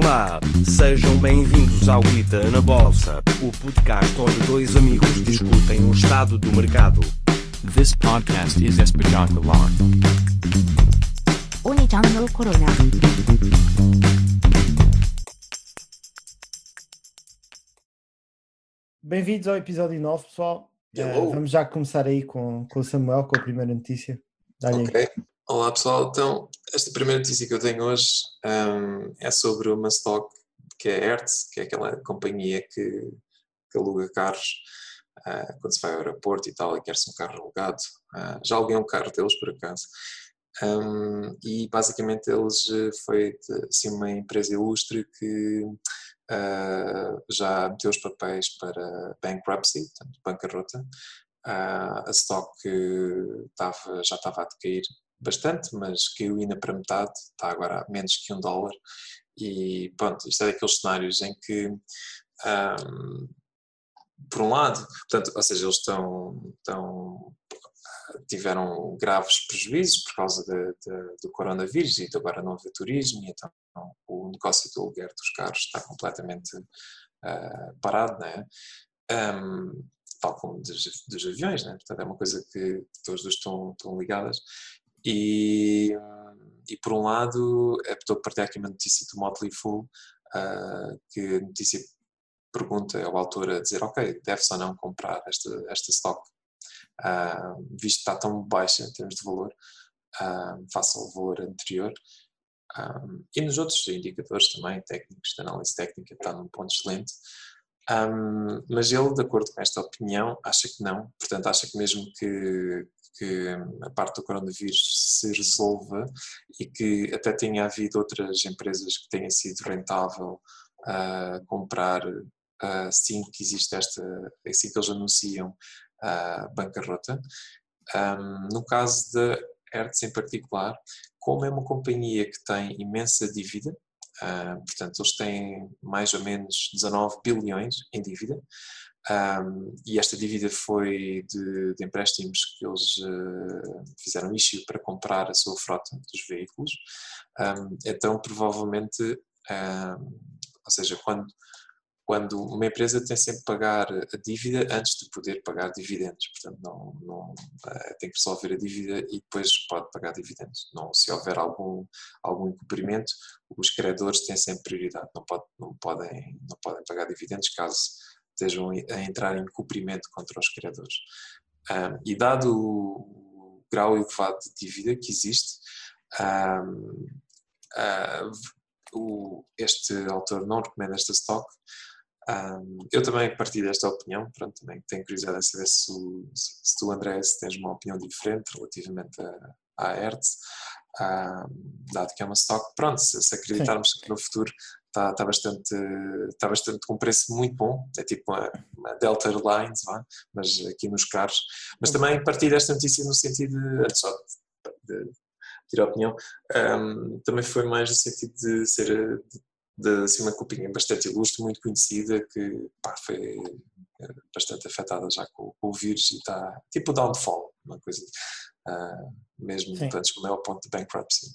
Olá, sejam bem-vindos ao Rita na Bolsa, o podcast onde dois amigos discutem o estado do mercado. This podcast is espetacular. Oni-chan Corona. Bem-vindos ao episódio 9, pessoal. Uh, vamos já começar aí com, com o Samuel, com a primeira notícia. Dá-lhe okay. aí. Olá pessoal, então esta primeira notícia que eu tenho hoje hum, é sobre uma stock que é a Hertz, que é aquela companhia que, que aluga carros ah, quando se vai ao aeroporto e tal e quer-se um carro alugado. Ah, já aluguei um carro deles por acaso. Hum, e basicamente eles eh, foi assim, uma empresa ilustre que ah, já meteu os papéis para bankruptcy, portanto, bancarrota. Ah, a stock eh, estava- já estava a decair bastante, mas caiu ainda para metade, está agora a menos que um dólar. E pronto, isto é daqueles cenários em que, ahm, por um lado, portanto, ou seja, eles estão, estão tiveram graves prejuízos por causa de- de- do coronavírus e agora não haver turismo, e então o negócio do aluguer dos carros está completamente ah, parado, não é? Ahm, tal como dos, dos aviões, né? portanto é uma coisa que todas estão, estão ligadas. E, e por um lado, é, estou a partilhar aqui uma notícia do Motley Fool, ah, que a notícia pergunta ao autor a dizer, ok, deve-se ou não comprar esta, esta stock, ah, visto que está tão baixa em termos de valor, ah, face ao valor anterior. Ah, e nos outros indicadores também, técnicos, de análise técnica, está num ponto excelente. Um, mas ele, de acordo com esta opinião, acha que não. Portanto, acha que mesmo que, que a parte do coronavírus se resolva e que até tenha havido outras empresas que tenham sido rentável a comprar ah, assim que existe esta, assim que eles anunciam a bancarrota. Um, no caso da Hertz em particular, como é uma companhia que tem imensa dívida, ah, portanto, eles têm mais ou menos 19 bilhões em dívida. Um, e esta dívida foi de, de empréstimos que eles eh, fizeram issue para comprar a sua frota dos veículos. Um, então, provavelmente, um, ou seja, quando, quando uma empresa tem sempre que pagar a dívida antes de poder pagar dividendos, portanto, não, não, eh, tem que resolver a dívida e depois pode pagar dividendos. Não, se houver algum, algum incumprimento, os credores têm sempre prioridade, não, pode, não, podem, não podem pagar dividendos caso estejam a entrar em cumprimento contra os credores. Um, e dado o grau elevado de dívida que existe, um, uh, o, este autor não recomenda esta stock. Um, eu também partilho desta opinião, pronto, também tenho curiosidade em saber se, se, tu, André, se tens uma opinião diferente relativamente a- à Hertz, dado que é uma stock, pronto, se, se acreditarmos que no futuro está, está bastante, está bastante com um preço muito bom, é tipo uma, uma Delta Airlines, vá, mas aqui nos carros. Mas também partilho esta notícia no sentido de, antes só de, de tirar a opinião, um, também foi mais no sentido de ser de, de, assim, uma copinha bastante ilustre, muito conhecida, que pá, foi eh, bastante afetada já com, com o vírus e está tipo downfall, uma coisa ah, mesmo Sim. antes como é o ponto de bankruptcy.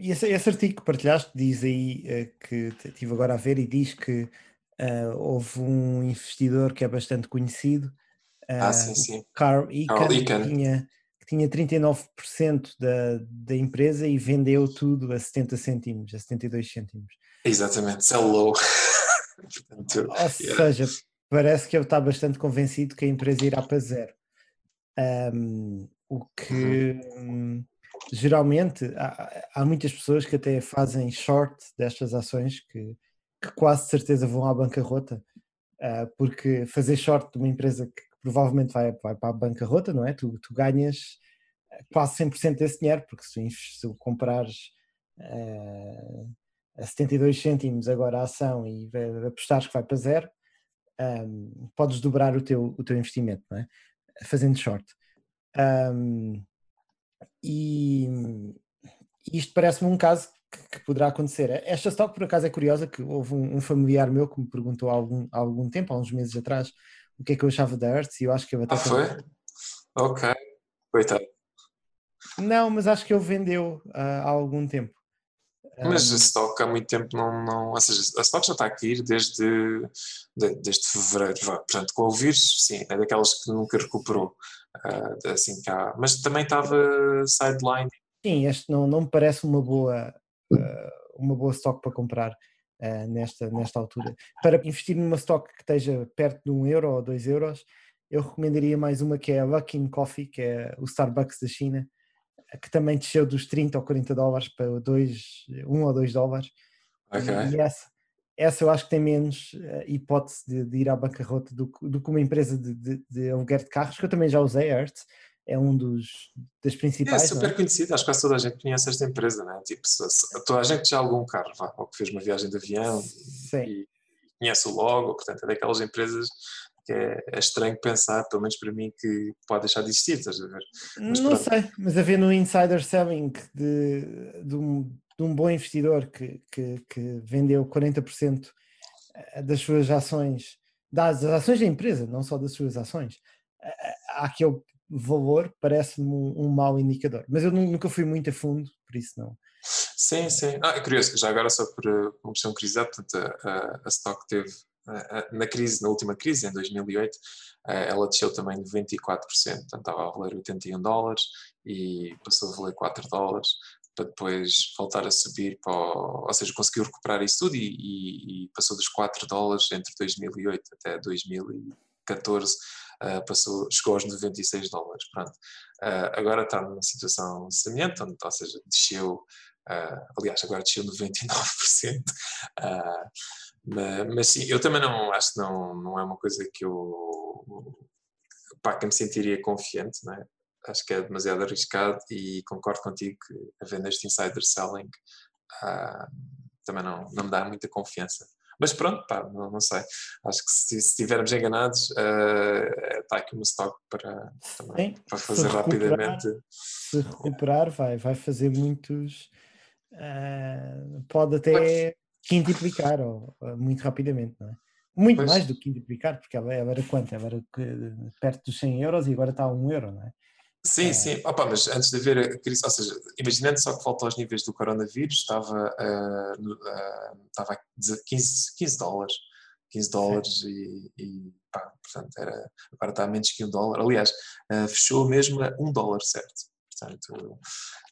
E esse, esse artigo que partilhaste diz aí eh, que estive agora a ver e diz que ah, houve um investidor que é bastante conhecido, Ah, ah, sim, sim. Carl Icahn, que tinha, que tinha 39% da, da empresa e vendeu tudo a 70 cêntimos, a 72 cêntimos. Exatamente, sell low. Portanto, Ou yeah. seja, parece que ele está bastante convencido que a empresa irá para zero. Ahm, o que hum, geralmente há, há muitas pessoas que até fazem short destas ações que, que quase de certeza vão à bancarrota, ah, porque fazer short de uma empresa que provavelmente vai, vai para a bancarrota, não é? Tu, tu ganhas eh, quase 100% desse dinheiro, porque se, se tu comprares ah, a 72 cêntimos agora a ação e apostares que vai para zero, ahm, podes dobrar o teu, o teu investimento, não é? Fazendo short. Ahm, e isto parece-me um caso que, que poderá acontecer. Esta stock, por acaso, é curiosa, que houve um, um familiar meu que me perguntou há algum, há algum tempo, há uns meses atrás, o que é que eu achava da Hertz, e eu acho que eu até... Ah, foi? Ok. Coitado. Não, mas acho que ele vendeu ah, há algum tempo. Mas Um, a stock há muito tempo não, não. Ou seja, a stock já está a cair desde, de- desde fevereiro. vá. Portanto, com o vírus, sim, é daquelas que nunca recuperou. Ah, assim cá. Mas também estava sideline. sim, este não, não me parece uma boa, eh, uma boa stock para comprar eh, nesta, nesta altura. Para investir numa stock que esteja perto de um euro ou dois euros, eu recomendaria mais uma que é a Luckin Coffee, que é o Starbucks da China, que também desceu dos 30 ou 40 dólares para 2, 1 ou 2 dólares. Ok. E, e essa, essa eu acho que tem menos eh, hipótese de, de ir à bancarrota do, que- do que uma empresa de, de, de aluguer de carros, que eu também já usei, a Hertz, é um dos das É principais. não super é? conhecido, acho que quase toda a gente conhece esta empresa, não é? Tipo, toda a gente já alugou um carro, vá, ou que fez uma viagem de avião Sim. e conhece o logo, portanto, é daquelas empresas que é, é estranho pensar, pelo menos para mim, que pode deixar de existir, estás a ver? Mas não pronto. sei, mas ver no insider selling de, de, um, de um bom investidor que, que, que vendeu 40% das suas ações, das ações da empresa, não só das suas ações, a- a- aquele valor parece-me um, um mau indicador. Mas eu nu- nunca fui muito a fundo, por isso não. Sim, sim. Ah, é curioso, já agora só por uma questão de curiosidade, portanto, a, a, stock teve, na crise, na última crise, em 2008, uh, ela desceu também 94%, portanto estava a valer 81 dólares e passou a valer 4 dólares, para depois voltar a subir, para o, ou seja, conseguiu recuperar isso tudo e, e- e passou dos 4 dólares entre 2008 até 2014, uh, passou, chegou aos 96 dólares, pronto. Uh, agora está numa situação semelhante, onde, ou seja, desceu Uh, aliás, agora desceu 99%. Uh, mas, mas sim, eu também não acho que não, não é uma coisa que eu pá, que me sentiria confiante, não é? Acho que é demasiado arriscado e concordo contigo que a venda este insider selling uh, também não, não me dá muita confiança. Mas pronto, pá, não, não sei. Acho que se, se estivermos enganados, está aqui uma stock para, também, Sim, para se fazer recuperar- rapidamente. Se recuperar, vai, vai fazer muitos. ah, pode até quintuplicar ou, muito rapidamente, não é? Muito Pois. mais do que quintuplicar, porque ela, ela era quanto? Ela era perto dos 100 euros e agora está a 1 euro, não é? Sim, sim. Opa, mas antes de haver a crise, ou seja, imaginando só que volta aos níveis do coronavírus, estava, no- ah, estava a 15, 15 dólares. 15 dólares e, e pá, portanto, era, agora está a menos que um dólar. Aliás, ah, fechou mesmo a um dólar, certo? Portanto,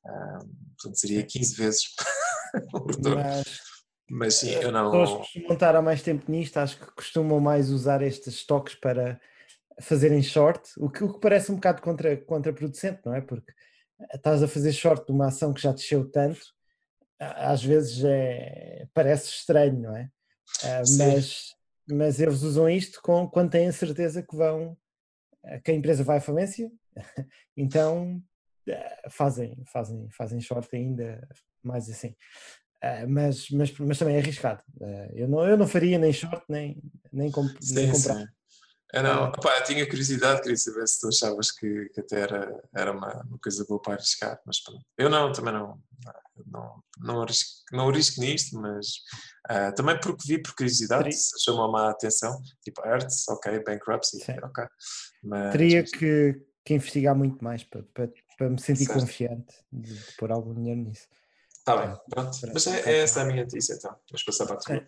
portanto seria 15 vezes. Mas Mas sim, eu não. pessoas costumam estar há mais tempo nisto, acho que costumam mais usar estes estoques para fazerem short, o que, o que parece um bocado contra, contraproducente, não é? Porque estás a fazer short de uma ação que já desceu tanto, às vezes é, parece estranho, não é? Sim. mas, mas eles usam isto com, quando têm a certeza que vão, que a empresa vai à falência, então ah, fazem, fazem, fazem short ainda mais assim. Ah, mas, mas, mas também é arriscado. Eu, não, eu não faria nem short nem, nem, comp, nem Sim, comprar. sim. Eu não, opá, eu tinha curiosidade, queria saber se tu achavas que, que até era, era uma, uma coisa boa para arriscar, mas pronto. Eu não, também não, não, não, arrisco, não arrisco nisto, mas ah, também porque vi por curiosidade, Teria- chamou-me a atenção, tipo Arts, ok, Bankruptcy, Sim. ok. Mas, Teria mas- que, que investigar muito mais para, para, para me sentir Certo. confiante de, de pôr algum dinheiro nisso. Tá bem, pronto. Mas é, é essa a minha notícia então. Vamos passar para a tua.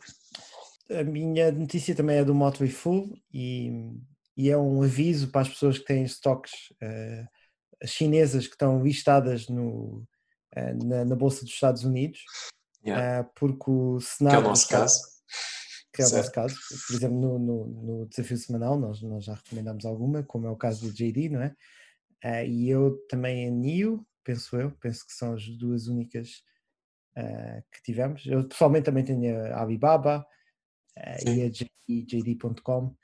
A minha notícia também é do Motley Fool e, e é um aviso para as pessoas que têm estoques eh, chinesas que estão listadas no, eh, na, na Bolsa dos Estados Unidos, Yeah. eh, porque o Que é Senado. o dos nosso caso. que é o Certo. nosso caso. Por exemplo, no, no, no desafio semanal, nós, nós já recomendamos alguma, como é o caso do JD, não é? E eu também a NIO, penso eu, penso que são as duas únicas que tivemos. Eu pessoalmente também tenho a Alibaba Sim. e a JD, JD.com.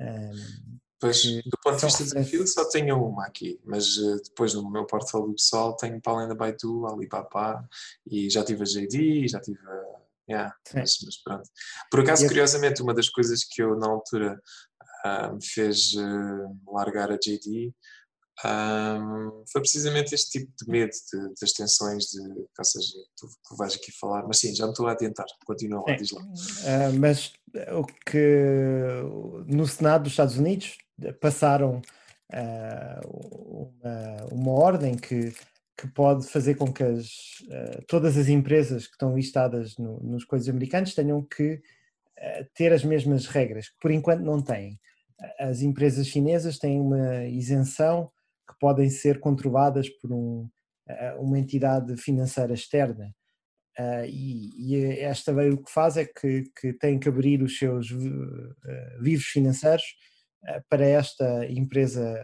ahm, Pois, que do ponto de vista de desafio, só tenho uma aqui, mas eh, depois no meu portfólio pessoal tenho para além da Baidu, Alibaba e já tive a JD, já tive a. Yeah, mas, mas pronto. Por acaso, E a- curiosamente, uma das coisas que eu na altura ah, me fez eh, largar a JD ah, foi precisamente este tipo de medo de- das tensões de, ou seja, tu, tu vais aqui falar, mas sim, já me estou a adiantar, continua lá, diz lá. Ah, mas o que no Senado dos Estados Unidos passaram ah, uma, uma ordem que, que pode fazer com que as, uh, todas as empresas que estão listadas no, nos coisas americanos tenham que uh, ter as mesmas regras, que por enquanto não têm. As empresas chinesas têm uma isenção que podem ser controladas por um, uh, uma entidade financeira externa. E, e, esta lei o que faz é que, que tem que abrir os seus livros financeiros para esta empresa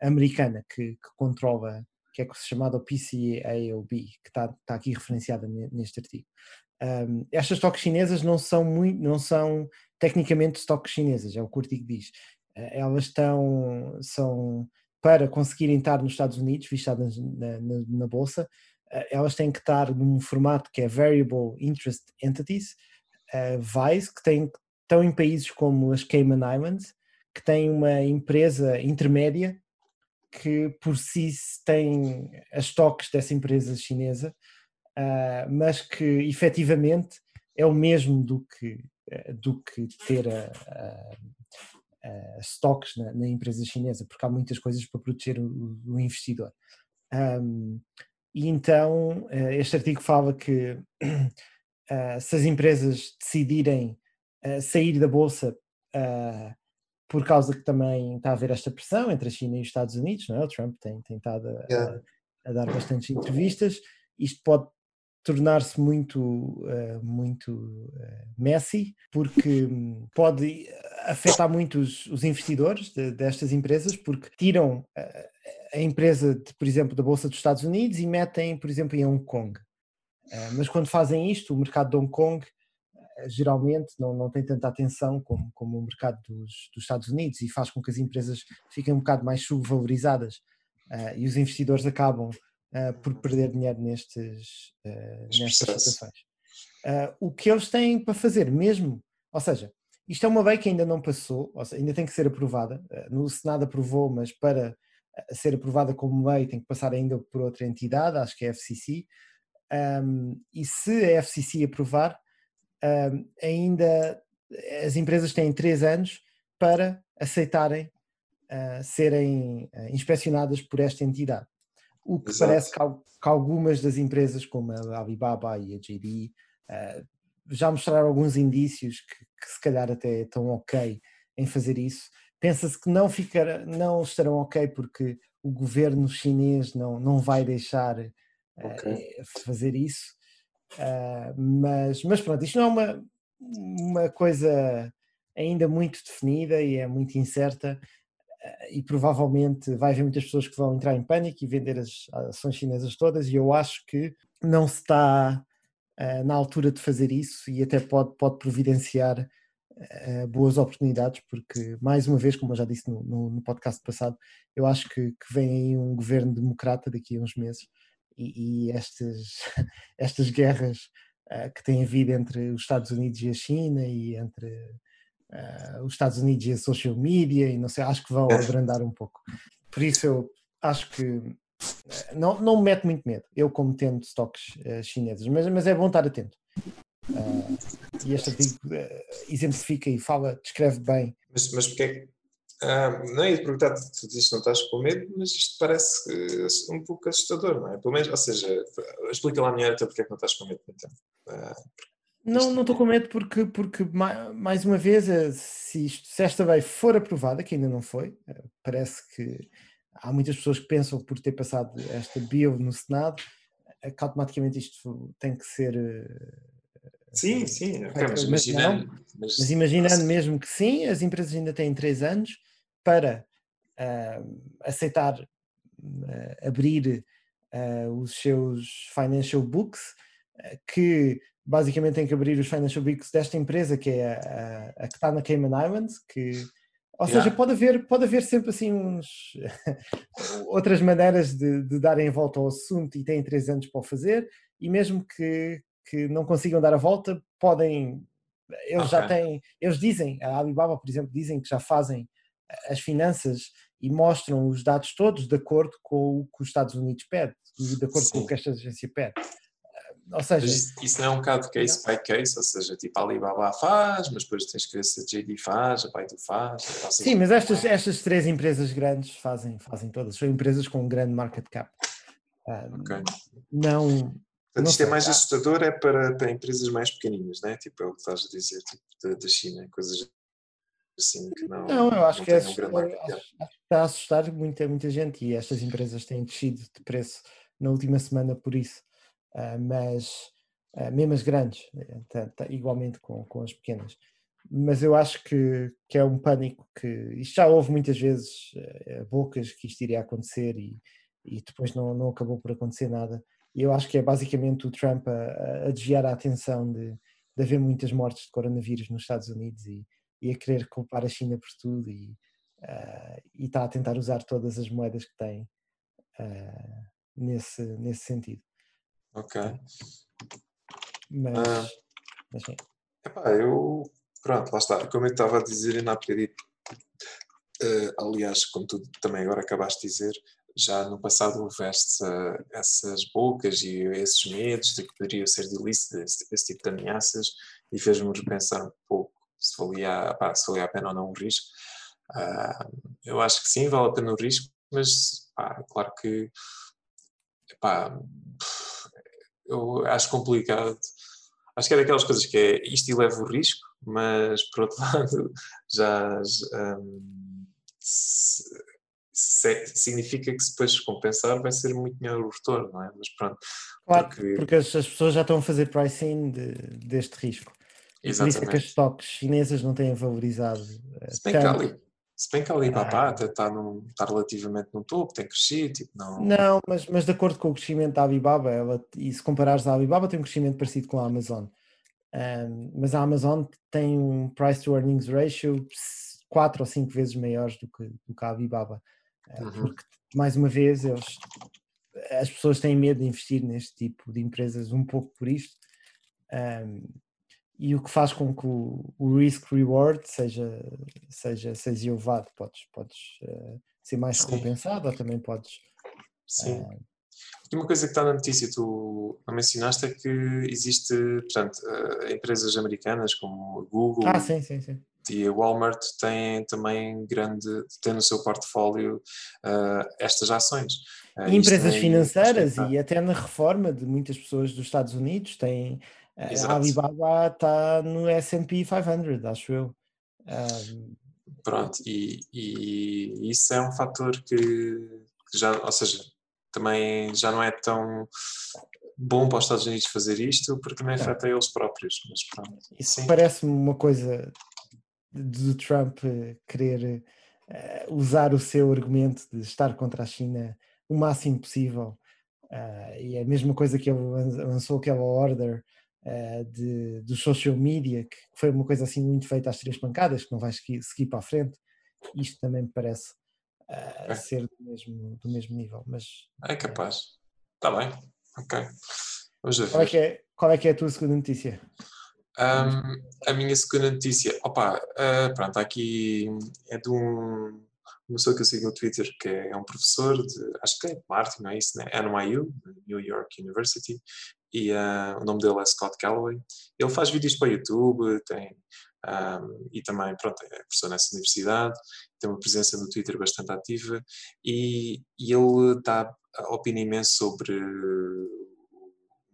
americana que, que controla que é chamada PCAOB, que está, está aqui referenciada neste artigo. Um, estas estoques chinesas não são muito, não são tecnicamente estoques chinesas, é o que o artigo diz. Uh, elas estão, são, para conseguirem estar nos Estados Unidos, vistadas na, na, na bolsa, uh, elas têm que estar num formato que é Variable Interest Entities, uh, VICE, que tem, estão em países como as Cayman Islands, que tem uma empresa intermédia que por si tem as toques dessa empresa chinesa, uh, mas que efetivamente é o mesmo do que, do que ter a, a, a stocks na, na, empresa chinesa, porque há muitas coisas para proteger o, o investidor. Um, e então uh, este artigo fala que se as empresas decidirem sair da bolsa por causa que também está a haver esta pressão entre a China e os Estados Unidos, não é? O Trump tem, estado a, a, a dar bastantes entrevistas. Isto pode tornar-se muito, uh, muito uh, messy, porque pode afetar muito os, os investidores de, destas empresas, porque tiram uh, a empresa, de, por exemplo, da Bolsa dos Estados Unidos e metem, por exemplo, em Hong Kong. mas quando fazem isto, o mercado de Hong Kong geralmente não, não tem tanta atenção como, como o mercado dos, dos Estados Unidos e faz com que as empresas fiquem um bocado mais subvalorizadas e os investidores acabam uh, por perder dinheiro nestes, uh, nestas situações. o que eles têm para fazer mesmo, ou seja, isto é uma lei que ainda não passou, seja, ainda tem que ser aprovada, no Senado aprovou, mas para ser aprovada como lei tem que passar ainda por outra entidade, acho que é a FCC, um, e se a FCC aprovar, uh, ainda as empresas têm três anos para aceitarem uh, serem uh, inspecionadas por esta entidade. O que Exato. parece que, que, algumas das empresas, como a Alibaba e a JD, ah, já mostraram alguns indícios que, que, se calhar até estão ok em fazer isso. Pensa-se que não, ficar, não estarão ok porque o governo chinês não, não vai deixar okay. fazer isso. Uh, mas, mas pronto, isto não é uma, uma coisa ainda muito definida e é muito incerta uh, e provavelmente vai haver muitas pessoas que vão entrar em pânico e vender as ações chinesas todas e eu acho que não se está uh, na altura de fazer isso e até pode, pode providenciar boas oportunidades porque mais uma vez, como eu já disse no, no, no podcast passado, eu acho que, que vem aí um governo democrata daqui a uns meses e, e estas, estas guerras uh, que têm havido entre os Estados Unidos e a China e entre uh, os Estados Unidos e a social media e não sei, acho que vão é. abrandar um pouco. Por isso eu acho que eh, não, não me mete muito medo, eu como tendo estoques uh, chineses, mas, mas é bom estar atento. Uh, e este artigo exemplifica e fala, descreve bem. Mas, mas porque é ah, não ia perguntar, tu dizes que não estás com medo, mas isto parece um pouco assustador, não é? Pelo menos, ou seja, explica lá a minha então porque é que não estás com medo, então. Ah, não, não estou com medo porque, porque mais uma vez, eh, se, isto, se esta lei for aprovada, que ainda não foi, eh, parece que há muitas pessoas que pensam que por ter passado esta bill no Senado, eh, que automaticamente isto tem que ser. Sim, sim, mas, imaginando, mas, mas imaginando mesmo que sim, as empresas ainda têm três anos para uh, aceitar uh, abrir uh, os seus financial books, que basicamente tem que abrir os financial books desta empresa que é a, a, a que está na Cayman Islands, que ou seja, yeah. pode haver, pode haver sempre assim uns outras maneiras de, de darem a volta ao assunto e têm três anos para o fazer, e mesmo que, que não consigam dar a volta, podem eles okay. já têm, eles dizem, a Alibaba, por exemplo, dizem que já fazem as finanças e mostram os dados todos de acordo com o que os Estados Unidos pede e de acordo Sim. com o que esta agência pede. Ou seja, isso, isso, não é um bocado case by case, ou seja, tipo a Alibaba faz, mas depois tens que ver se a JD faz, a Baidu faz. Sim, mas estas, estas três empresas grandes fazem, fazem todas, são empresas com um grande market cap. Ok. Não. Portanto, Não isto é mais assustador é para, para empresas mais pequeninas, né? Tipo, é o que estás a dizer, tipo, da, China, coisas assim que não, Não, eu acho não que, é um que está a assustar muita, muita gente e estas empresas têm descido de preço na última semana por isso. Ah, mas ah, mesmo as grandes, eh, tá- tá igualmente com, com as pequenas. Mas eu acho que, que é um pânico que isto já houve muitas vezes eh, bocas que isto iria acontecer e, e depois não, não acabou por acontecer nada. E eu acho que é basicamente o Trump a, a- desviar a atenção de, de haver muitas mortes de coronavírus nos Estados Unidos e, e a querer culpar a China por tudo e, ah, e está a tentar usar todas as moedas que tem ah, nesse, nesse sentido. Ok. Mas, Ah. mas sim. Epá, eu, pronto, lá está. Como eu estava a dizer ainda há bocadinho, eh, aliás, como tu também agora acabaste de dizer, já no passado houve essa- essas bocas e esses medos de que poderia ser ilícito esse, esse tipo de ameaças e fez-me repensar um pouco se valia, pá, se valia a pena ou não o risco. Ah, eu acho que sim, vale a pena o risco, mas pá, claro que epá, eu acho complicado. Acho que é daquelas coisas que é isto eleva o risco, mas por outro lado já hum, se- se- significa que se depois compensar vai ser muito melhor o retorno, não é? Mas pronto, Claro, porque- porque, as, as pessoas já estão a fazer pricing de, deste risco. E por isso é que as exatamente. stocks chinesas não têm valorizado. eh, Se bem que tanto. Ali- se bem que a Alibaba Ah. está, num, está relativamente no topo, tem crescido, tipo, não... Não, mas, mas de acordo com o crescimento da Alibaba, ela, e se comparares a Alibaba, tem um crescimento parecido com a Amazon. Ahm, mas a Amazon tem um price to earnings ratio 4 ou 5 vezes maiores do que, do que a Alibaba. Ah, Uhum. Porque, mais uma vez, eles, as pessoas têm medo de investir neste tipo de empresas um pouco por isto. Ahm, e o que faz com que o, o risk-reward seja, seja, seja elevado. Podes, podes eh, ser mais Sim. recompensado ou também podes Sim. Ah. E uma coisa que está na notícia, tu mencionaste, é que existe, portanto, eh, empresas americanas como a Google Ah, sim, sim, sim. e a Walmart têm também grande, têm no seu portfólio estas ações. Empresas financeiras e até na reforma de muitas pessoas dos Estados Unidos a Exato. Alibaba está no S&P 500, acho eu. Ah, Pronto, e, e isso é um fator que, que já, ou seja, também já não é tão bom para os Estados Unidos fazer isto, porque também afeta eles próprios. Mas pronto, Isso parece-me uma coisa do Trump eh, querer eh, usar o seu argumento de estar contra a China o máximo possível. Ah, e é a mesma coisa que ele lan- lançou aquela order eh, de, dos social media, que foi uma coisa assim muito feita às três pancadas, que não vai seguir, seguir para a frente. Isto também me parece É. ser do mesmo, do mesmo nível. Mas É capaz. Está bem, ok. Vamos a qual é, ver. que é, qual é que é a tua segunda notícia? Ahm, a minha segunda notícia, opa, ah, pronto, aqui é de um, uma pessoa que eu sigo no Twitter, que é um professor de, acho que é Martin, não é isso, né? NYU, New York University, e ah, o nome dele é Scott Calloway. Ele faz vídeos para YouTube, tem, ahm, e também, pronto, é professor nessa universidade, tem uma presença no Twitter bastante ativa, e, e ele dá opinião imensa sobre o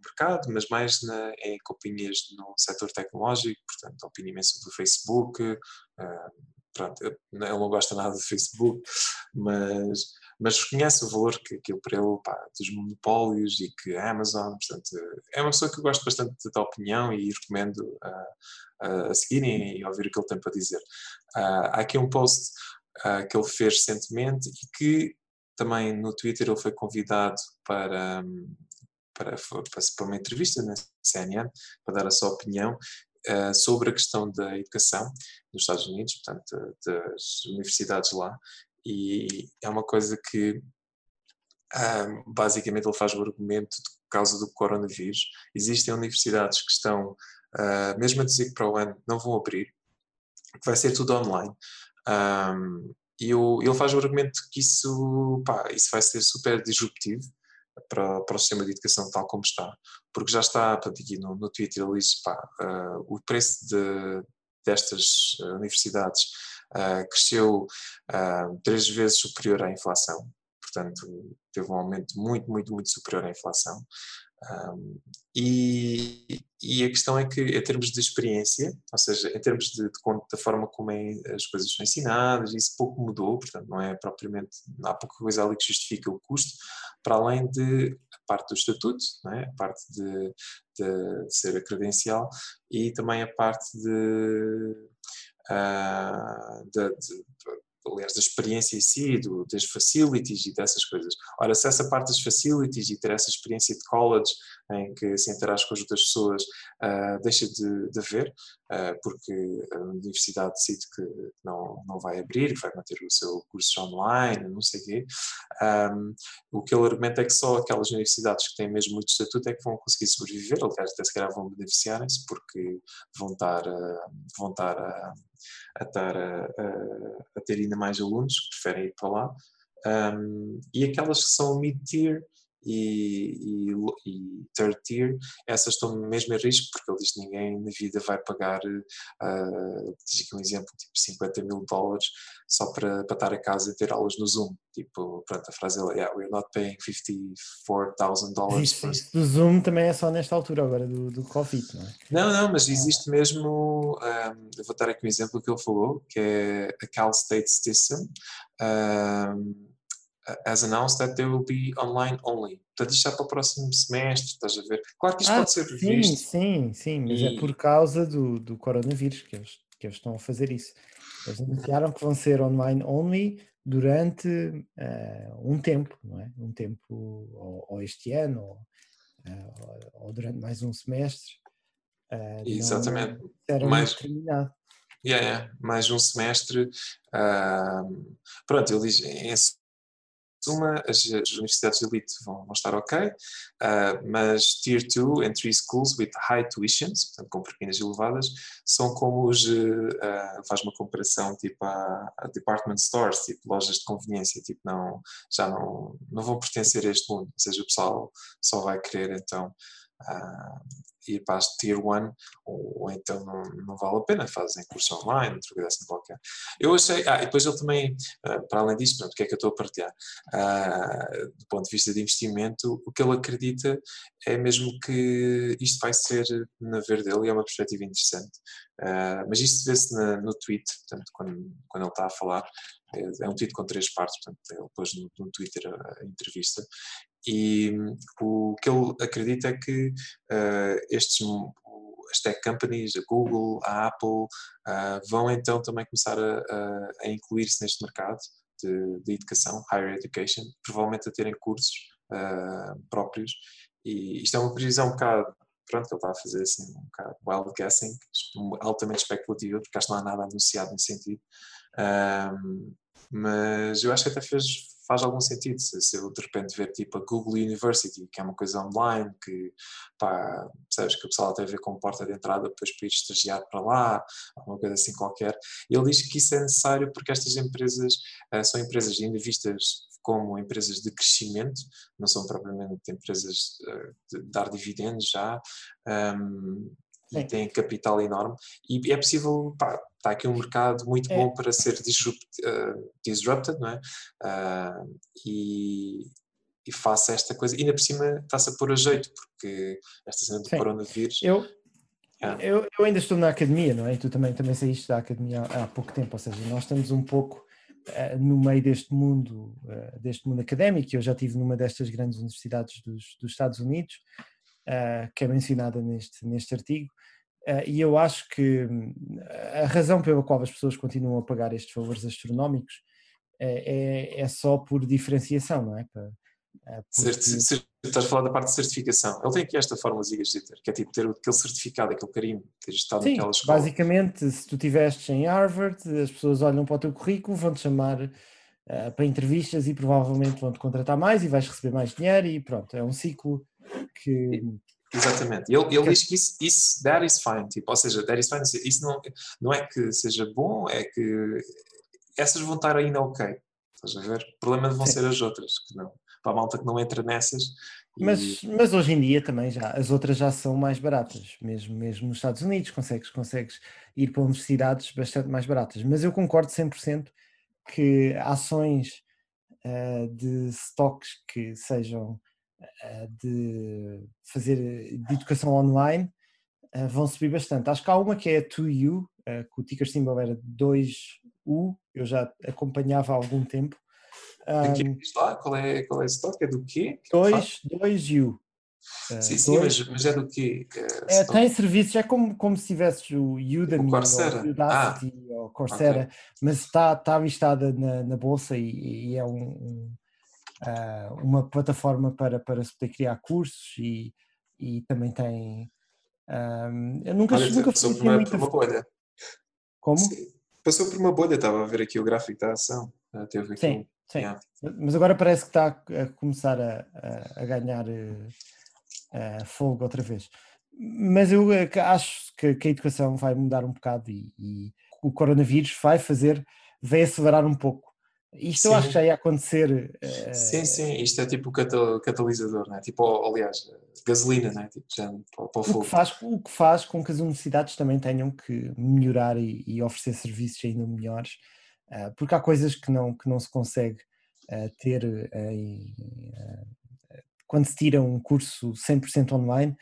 mercado, mas mais na, em companhias no setor tecnológico, portanto, opinião imensa sobre o Facebook, pronto, ele não gosta nada do Facebook, mas, mas reconhece o valor que aquilo para ele, pá, dos monopólios e que a Amazon, portanto, é uma pessoa que eu gosto bastante da opinião e recomendo a seguirem e ouvir o que ele tem para dizer. Ah, há aqui um post ah, que ele fez recentemente e que também no Twitter ele foi convidado para, para, para, para uma entrevista na CNN para dar a sua opinião uh, sobre a questão da educação nos Estados Unidos, portanto, das universidades lá, e é uma coisa que um, basicamente ele faz o argumento de causa do coronavírus. Existem universidades que estão, uh, mesmo a dizer que para o ano não vão abrir, que vai ser tudo online. Um, e o, ele faz o argumento que isso, pá, isso vai ser super disruptivo para, para o sistema de educação tal como está, porque já está, aqui no, no Twitter ele diz, pá, uh, o preço de, destas universidades uh, cresceu uh, três vezes superior à inflação, portanto teve um aumento muito, muito, muito superior à inflação. Um, e, e, a questão é que, em termos de experiência, ou seja, em termos de, de, da forma como é, as coisas são ensinadas, isso pouco mudou, portanto, não é propriamente, há pouca coisa ali que justifica o custo, para além de a parte do estatuto, é? a parte de, de, ser a credencial e também a parte de, uh, de, aliás, da experiência em si, do, das facilities e dessas coisas. Ora, se essa parte das facilities e ter essa experiência de college em que se interage com as outras pessoas uh, deixa de, de haver, uh, porque a universidade decide que não, não vai abrir, que vai manter o seu curso online, não sei o quê. Um, o que ele argumenta é que só aquelas universidades que têm mesmo muito estatuto é que vão conseguir sobreviver, aliás, até se calhar vão beneficiarem-se, porque vão estar, uh, vão estar a estar a, a, a, ter ainda mais alunos que preferem ir para lá. Um, e aquelas que são mid-tier e, e, e, third tier, essas estão mesmo a risco, porque ele diz que ninguém na vida vai pagar, uh, diz aqui um exemplo, tipo 50 mil dólares só para, para estar a casa e ter aulas no Zoom. Tipo, pronto, a frase é, yeah, we're not paying 54,000 dólares. Isso, isso do Zoom também é só nesta altura agora do, do Covid, não é? Não, não, mas existe mesmo, um, eu vou dar aqui um exemplo que ele falou, que é a Cal State System, um, as announced that they will be online only. Portanto, isto já para o próximo semestre, estás a ver? Claro que isto ah, pode ser sim, visto. Sim, sim, mas é e... é por causa do, do coronavírus que eles, que eles estão a fazer isso. Eles anunciaram que vão ser online only durante uh, um tempo, não é? Um tempo, ou, ou este ano, ou, uh, ou, durante mais um semestre. Uh, Exatamente. Era mais terminado. Yeah, yeah, mais um semestre. pronto, ele diz, em uma, as, as, universidades de elite vão, vão estar ok, uh, mas Tier 2 and 3 schools with high tuitions, portanto com propinas elevadas, são como os, uh, faz uma comparação tipo a, a, department stores, tipo lojas de conveniência, tipo não, já não, não vão pertencer a este mundo, ou seja, o pessoal só vai querer então ir para as Tier 1 ou, ou, então não, não vale a pena, fazem curso online, outra coisa assim qualquer. Eu achei, ah, e depois ele também, uh, para além disso, pronto, o que é que eu estou a partilhar? Uh, do ponto de vista de investimento, o que ele acredita é mesmo que isto vai ser na ver dele é uma perspectiva interessante. Mas isto vê-se no tweet, portanto, quando, quando ele está a falar, é, é um tweet com três partes, portanto, ele pôs no, no Twitter a, a entrevista e o que ele acredita é que uh, estes as tech companies, a Google, a Apple, uh, vão então também começar a, a, a incluir-se neste mercado de, de, educação, higher education, provavelmente a terem cursos uh, próprios. E isto é uma previsão um bocado, pronto, ele está a fazer assim, um bocado wild guessing, altamente especulativa, porque acho que não há nada anunciado nesse sentido. Um, mas eu acho que até fez, faz algum sentido se, se, eu de repente ver tipo a Google University, que é uma coisa online, que pá, percebes que o pessoal até vê como porta de entrada depois para ir estagiar para lá, alguma coisa assim qualquer. Ele diz que isso é necessário porque estas empresas uh, são empresas ainda vistas como empresas de crescimento, não são propriamente empresas uh, de dar dividendos já, um, e têm capital enorme e é possível, pá, está aqui um mercado muito é. bom para ser disrupt, uh, disrupted, não é? Uh, e, e faça esta coisa, e ainda por cima está-se a pôr a jeito, porque esta cena do Sim. coronavírus. Eu, yeah. eu, eu ainda estou na academia, não é? E tu também, também saíste da academia há, há pouco tempo, ou seja, nós estamos um pouco uh, no meio deste mundo, uh, deste mundo académico. Eu já estive numa destas grandes universidades dos, dos Estados Unidos, uh, que é mencionada neste, neste artigo. Uh, e eu acho que hum, a razão pela qual as pessoas continuam a pagar estes valores astronómicos é, é, é só por diferenciação, não é? Eh, porque... Estás a falar da parte de certificação. Ele tem aqui esta forma de que é tipo ter aquele certificado, aquele carinho, ter estado Sim, naquela escola. Basicamente, se tu estiveste em Harvard, as pessoas olham para o teu currículo, vão-te chamar uh, para entrevistas e provavelmente vão-te contratar mais e vais receber mais dinheiro e pronto, é um ciclo que, Exatamente. Ele, ele diz que isso, isso, that is fine, tipo, ou seja, that is fine, isso não, não é que seja bom, é que essas vão estar ainda ok, estás a ver? O problema vão Sim. ser as outras, que não, para a malta que não entra nessas. E... Mas, mas hoje em dia também já, as outras já são mais baratas, mesmo, mesmo nos Estados Unidos consegues, consegues ir para universidades bastante mais baratas, mas eu concordo 100% que ações eh, de stocks que sejam de fazer de educação online eh, vão subir bastante. Acho que há uma que é a 2U, eh, que o ticker symbol era 2U, eu já acompanhava há algum tempo. Aqui Um, lá, qual é, qual é esse toque? É do quê? Que 2, 2U. Eh, Sim, sim, mas, mas é do quê? É, É, tem serviços, é como, como se tivesses o Udemy O ou Udacity Ah, ou Coursera, mas está, está listada na, na bolsa e, e é um, um, ah, uma plataforma para, para se poder criar cursos e, e também tem. ahm, eu nunca, Olha, nunca passou por uma, por uma bolha. Como? Sim, Passou por uma bolha, estava a ver aqui o gráfico da ação. Ah, Teve aqui Sim, um- sim. Yeah. Mas agora parece que está a começar a, a- a ganhar eh, fogo outra vez. Mas eu eh, acho que, que a educação vai mudar um bocado e, e o coronavírus vai fazer, vai acelerar um pouco. Isto eu acho que Sim. já ia acontecer. eh, Sim, sim, isto é tipo o cata- catalisador, não é? Tipo, aliás, gasolina, não é? Tipo, já para, para o O que, fogo. faz, o que faz com que as universidades também tenham que melhorar e, e oferecer serviços ainda melhores, ah, porque há coisas que não, que não se consegue ah, ter em, quando se tira um curso 100% online.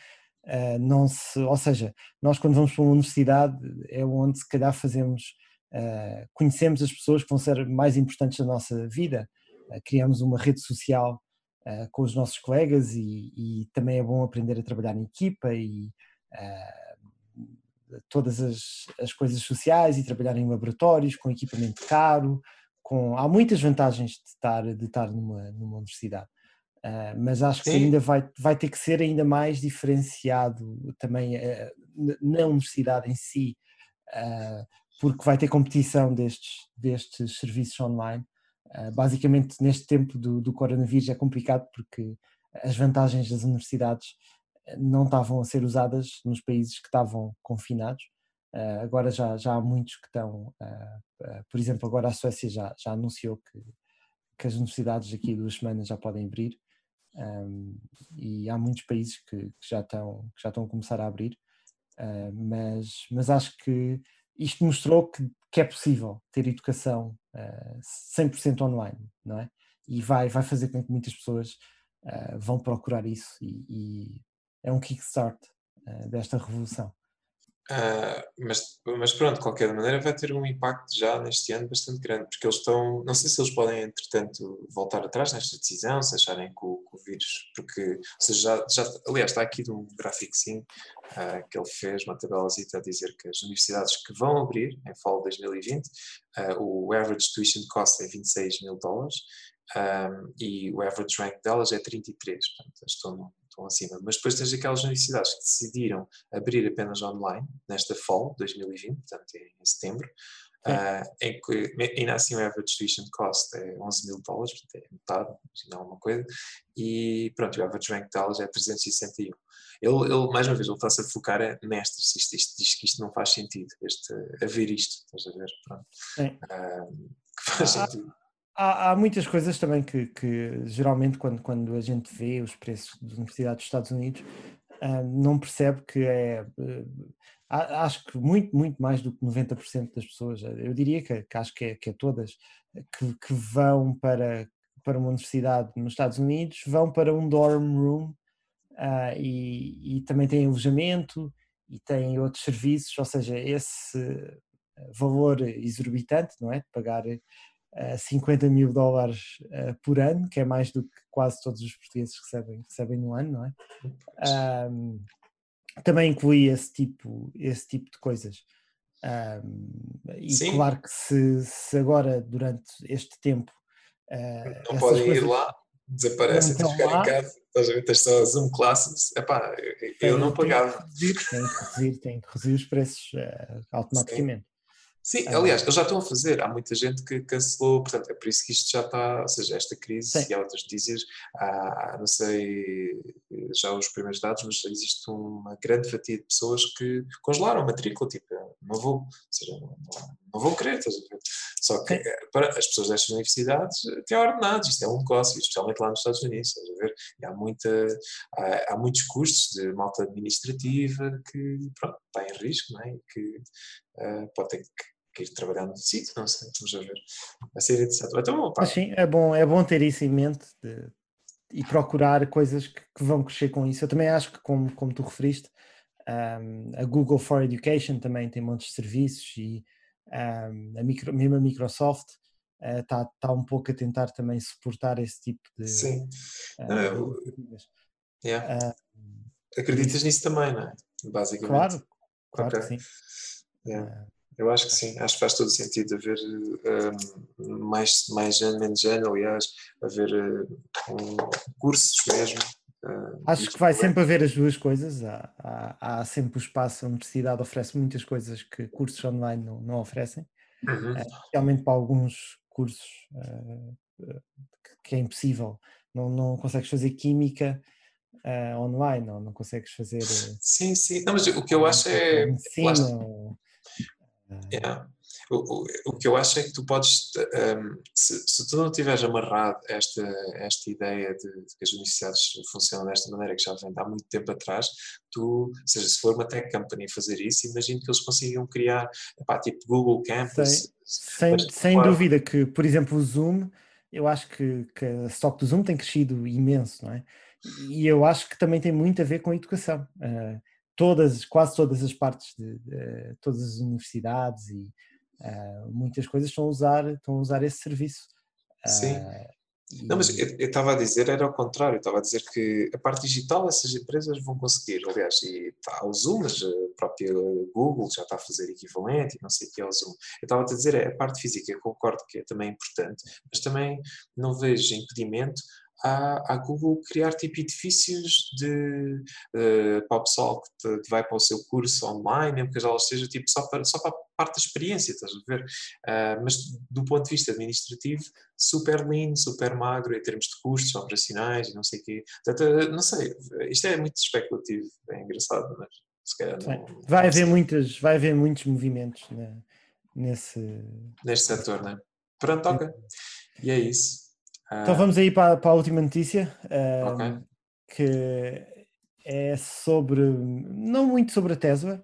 não se, ou seja, nós quando vamos para uma universidade é onde se calhar fazemos, ah, conhecemos as pessoas que vão ser mais importantes da nossa vida, Ah, criamos uma rede social uh, com os nossos colegas e, e também é bom aprender a trabalhar em equipa e uh, todas as, as coisas sociais e trabalhar em laboratórios com equipamento caro. Com, há muitas vantagens de estar, de estar numa, numa universidade. Uh, mas acho que Sim. ainda vai, vai ter que ser ainda mais diferenciado também uh, na universidade em si, uh, porque vai ter competição destes, destes serviços online. Uh, basicamente, neste tempo do, do coronavírus é complicado porque as vantagens das universidades eh, não estavam a ser usadas nos países que estavam confinados. Uh, agora já, já há muitos que estão, uh, por exemplo, agora a Suécia já, já anunciou que, que as universidades daqui a duas semanas já podem abrir um, e há muitos países que, que já, estão, que já estão a começar a abrir, mas, mas acho que isto mostrou que, que é possível ter educação uh, 100% online, não é? E vai, vai fazer com que muitas pessoas uh, vão procurar isso e, e é um kickstart uh, desta revolução. Uh, mas, mas pronto, de qualquer maneira vai ter um impacto já neste ano bastante grande, porque eles estão, não sei se eles podem entretanto voltar atrás nesta decisão, se acharem que o, que o vírus, porque, seja, já, já, aliás está aqui um gráfico sim, uh, que ele fez, uma tabelazita a dizer que as universidades que vão abrir em fall de 2020, uh, o average tuition cost é 26 mil dólares um, e o average rank delas é 33, portanto estão acima. Mas depois tens aquelas universidades que decidiram abrir apenas online, nesta fall 2020, portanto em setembro, uh, em que ainda assim o average tuition cost é 11 mil dólares, portanto é metade, não alguma coisa, e pronto, o average rank delas é 361. Ele, ele, mais uma vez, ele está-se a focar nestas, isto, isto, diz que isto não faz sentido, este, a ver isto, estás a ver? Pronto. Uh, que faz Ah, sentido. Há, há, muitas coisas também que, que geralmente quando, quando a gente vê os preços das universidades dos Estados Unidos uh, não percebe que é uh, acho que muito, muito mais do que 90% das pessoas, eu diria que, que acho que é, que é todas, que, que, vão para, para uma universidade nos Estados Unidos, vão para um dorm room uh, e, e também têm alojamento e têm outros serviços, ou seja, esse valor exorbitante, não é? De pagar 50 mil dólares uh, por ano, que é mais do que quase todos os portugueses recebem, recebem no ano, não é? Um, também inclui esse tipo, esse tipo de coisas. Um, e Sim. claro que se, se, agora, durante este tempo. Uh, não podem ir lá, desaparecem, tens de ficar em casa, estás a ver, tens só Zoom Classes. Epá, eu, eu não pagava. Tem que reduzir, tem que reduzir os preços uh, automaticamente. Sim. Sim, aliás, eles já estão a fazer. Há muita gente que cancelou, portanto, é por isso que isto já está, ou seja, esta crise Sim. e há outras notícias, há, não sei já os primeiros dados, mas existe uma grande fatia de pessoas que congelaram a matrícula, tipo, não vou, ou seja, não, não vão querer, estás a ver? Só que Sim. para as pessoas destas universidades têm ordenados, isto é um negócio, especialmente lá nos Estados Unidos, estás a ver? E há, muita, há, há muitos custos de malta administrativa que, pronto, está em risco, não é? E que uh, pode ter que que ir trabalhar no sítio, não sei, vamos a ver. Vai ser interessante. Então, Mas sim, é bom, é bom ter isso em mente de- e procurar coisas que, que vão crescer com isso. Eu também acho que, como, como tu referiste, ahm, a Google for Education também tem montes de serviços e ahm, a micro, mesmo a Microsoft está tá um pouco a tentar também suportar esse tipo de, sim. Não, de eu- iniciativas. yeah. Ah, Acreditas nisso também, não é? Basicamente. claro, claro Ok. que sim. Yeah. Eu acho que sim, acho que faz todo sentido haver um, mais, mais ano, menos ano, aliás, haver uh, um, cursos mesmo. uh, Acho que vai sempre haver as duas coisas. Há, há, há sempre o espaço, a universidade oferece muitas coisas que cursos online não, não oferecem, Uhum. eh, especialmente para alguns cursos eh, eh, que- é impossível. Não, não consegues fazer química eh, online, ou não consegues fazer eh, Sim, sim. Não, mas o que eu acho é. lá medicina. está. ou, eh, Yeah. O, o, o que eu acho é que tu podes, um, se, se tu não tiveres amarrado esta, esta ideia de, de que as universidades funcionam desta maneira, que já vem há muito tempo atrás, tu, ou seja, se for uma tech company fazer isso, imagino que eles consigam criar, epá, tipo Google Campus. Sem, mas, sem claro, dúvida que, por exemplo, o Zoom, eu acho que, que a stock do Zoom tem crescido imenso, não é? E eu acho que também tem muito a ver com a educação. Eh, todas, quase todas as partes de, de- todas as universidades e eh, muitas coisas estão a usar, estão a usar esse serviço. Sim. Eh, Não, mas e- eu eu estava a dizer, era ao contrário, eu estava a dizer que a parte digital essas empresas vão conseguir, aliás, e está o Zoom, mas a própria Google já está a fazer equivalente e não sei o que é o Zoom. Eu estava a dizer, a parte física, concordo que é também importante, mas também não vejo impedimento à, à Google criar tipo edifícios de, eh, para o pessoal que, te- que vai para o seu curso online, mesmo que aulas sejam tipo só para, só para a parte da experiência, estás a ver? Ah, mas do ponto de vista administrativo, super lean, super magro em termos de custos operacionais e não sei o quê. Portanto, não sei, isto é muito especulativo, é engraçado, mas se calhar não, vai, haver muitas, vai haver muitos movimentos né, nesse. neste setor, não é? Pronto, ok. E é isso. Então vamos aí para, para a última notícia. Ok. ahm, que é sobre, não muito sobre a Tesla,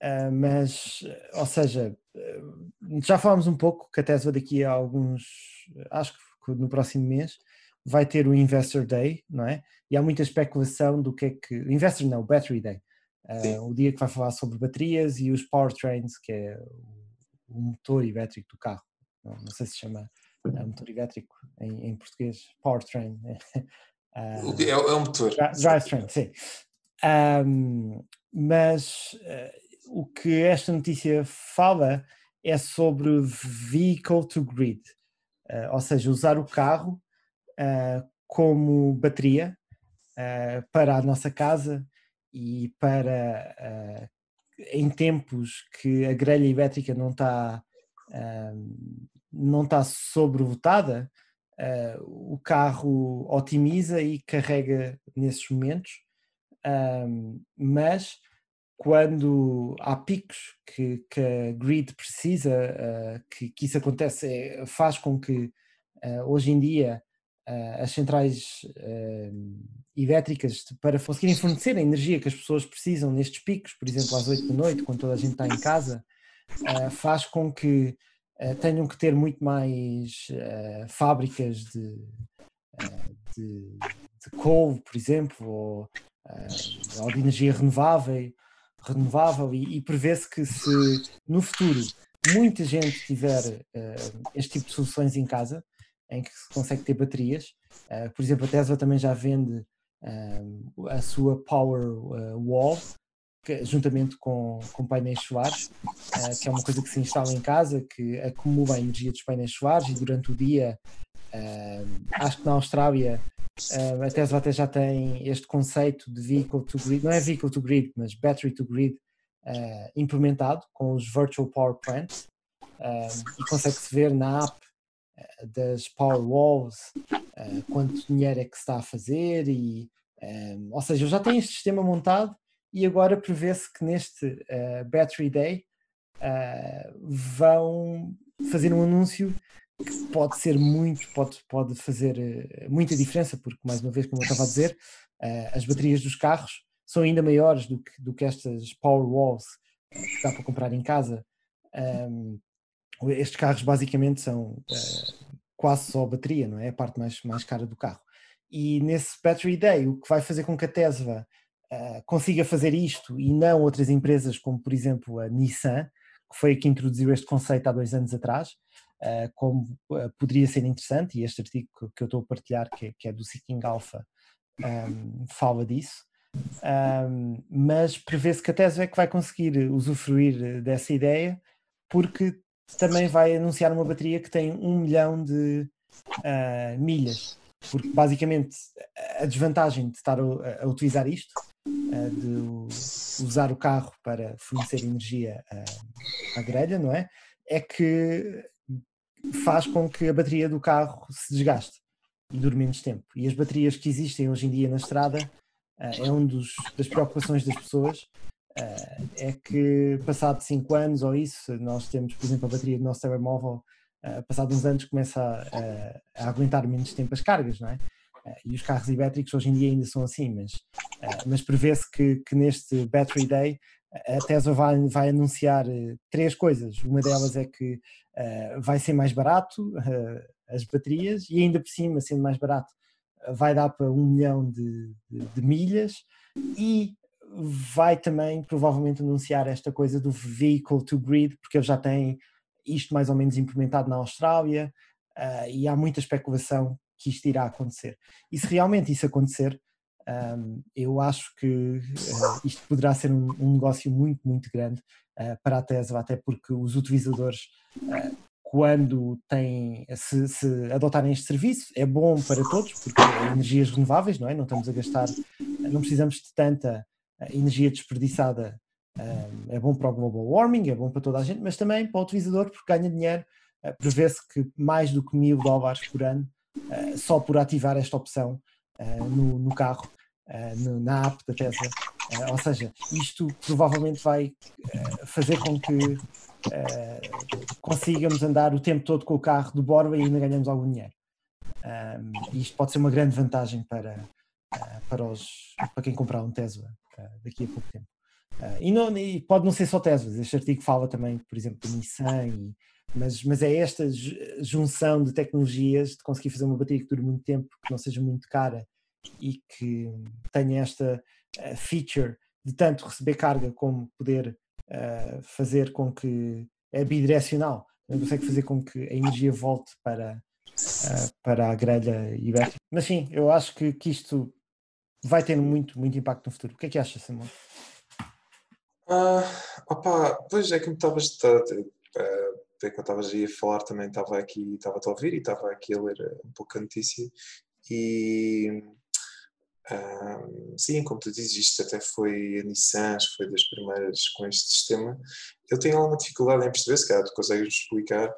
ah, mas, ou seja, ah, já falámos um pouco que a Tesla daqui a alguns, acho que no próximo mês, vai ter o Investor Day, não é? E há muita especulação do que é que. Investor não, Battery Day. Sim. o dia que vai falar sobre baterias e os powertrains, que é o, o motor elétrico do carro. Não, não sei se chama ah, motor elétrico em, em português, powertrain. Que- é, é um motor. Dri- Drivetrain, sim. Ahm, mas eh, o que esta notícia fala é sobre vehicle to grid, eh, ou seja, usar o carro ah, como bateria para a nossa casa e para em tempos que a grelha elétrica não está ahm, não está sobrevotada, ah, o carro otimiza e carrega nesses momentos, ahm, mas quando há picos que, que a grid precisa, ah, que, que isso acontece, é- faz com que ah, hoje em dia as centrais elétricas para conseguirem fornecer a energia que as pessoas precisam nestes picos, por exemplo às 8 da noite, quando toda a gente está em casa, faz com que ah, tenham que ter muito mais ah, fábricas de, ah, de, de coal, por exemplo, ou, ou de energia renovável, renovável e, e prevê-se que se no futuro muita gente tiver este tipo de soluções em casa, em que se consegue ter baterias, por exemplo, a Tesla também já vende a sua Power Wall, juntamente com, com painéis solares, ah, que é uma coisa que se instala em casa, que acumula a energia dos painéis solares e durante o dia, ah, acho que na Austrália, ah, a Tesla até já tem este conceito de vehicle to grid, não é vehicle to grid, mas battery to grid, implementado com os virtual power plants e consegue-se ver na app das power walls quanto dinheiro é que se está a fazer e ou seja, eu já tenho este sistema montado e agora prevê-se que neste ah, Battery Day ah, vão fazer um anúncio que pode ser muito, pode, pode fazer eh, muita diferença, porque mais uma vez, como eu estava a dizer, as baterias dos carros são ainda maiores do que, do que estas Power Walls que dá para comprar em casa. Ahm, estes carros basicamente são quase só bateria, não é? A parte mais, mais cara do carro. E nesse Battery Day, o que vai fazer com que a Tesla eh, consiga fazer isto e não outras empresas, como por exemplo a Nissan, que foi a que introduziu este conceito há dois anos atrás, eh, como eh, poderia ser interessante, e este artigo que, eu estou a partilhar, que, é- que é do Seeking Alpha, um, fala disso. Um, mas prevê-se que a Tesla é que vai conseguir usufruir dessa ideia, porque também vai anunciar uma bateria que tem um milhão de uh, milhas. Porque basicamente a desvantagem de estar a, a utilizar isto, uh, de usar o carro para fornecer energia à, à grelha, não é? É que faz com que a bateria do carro se desgaste e dure menos tempo. E as baterias que existem hoje em dia na estrada uh, é uma das preocupações das pessoas. Uh, é que passado 5 anos ou isso, nós temos, por exemplo, a bateria do nosso telemóvel, uh, passado uns anos começa a, a, aguentar menos tempo as cargas, não é? E os carros elétricos hoje em dia ainda são assim, mas, mas prevê-se que, que, neste Battery Day a Tesla vai, vai anunciar três coisas. Uma delas é que vai ser mais barato, as baterias e ainda por cima, sendo mais barato, vai dar para um milhão de, de, de milhas e vai também provavelmente anunciar esta coisa do vehicle to grid, porque ele já tem isto mais ou menos implementado na Austrália uh, e há muita especulação que isto irá acontecer. E se realmente isso acontecer, um, eu acho que uh, isto poderá ser um, um, negócio muito, muito grande uh, para a Tesla, até porque os utilizadores quando têm, se, se, adotarem este serviço, é bom para todos, porque é energias renováveis, não é? Não estamos a gastar, não precisamos de tanta energia desperdiçada. Eh, é bom para o global warming, é bom para toda a gente, mas também para o utilizador, porque ganha dinheiro. Prevê-se que mais do que mil dólares por ano, só por ativar esta opção no, no carro, na app da Tesla. Ou seja, isto provavelmente vai fazer com que uh, consigamos andar o tempo todo com o carro de borba e ainda ganhamos algum dinheiro. Isto pode ser uma grande vantagem para, uh, para, os, para quem comprar um Tesla uh, daqui a pouco tempo. Uh, e, não, e, pode não ser só Teslas, este artigo fala também, por exemplo, de Nissan, e, mas, mas é esta junção de tecnologias de conseguir fazer uma bateria que dure muito tempo, que não seja muito cara e que tenha esta feature de tanto receber carga como poder uh, fazer com que é bidirecional, consegue fazer com que a energia volte para, uh, para a grelha ibérica. Mas sim, eu acho que, que isto vai ter muito, muito impacto no futuro. O que é que achas, Samuel? Uh, opa, pois é que me estavas uh, que eu estava a falar também estava aqui, estava a ouvir e estava aqui a ler um pouco a notícia e um, sim, como tu dizes, isto até foi a Nissan, foi das primeiras com este sistema. Eu tenho alguma dificuldade em perceber, se calhar tu consegues explicar,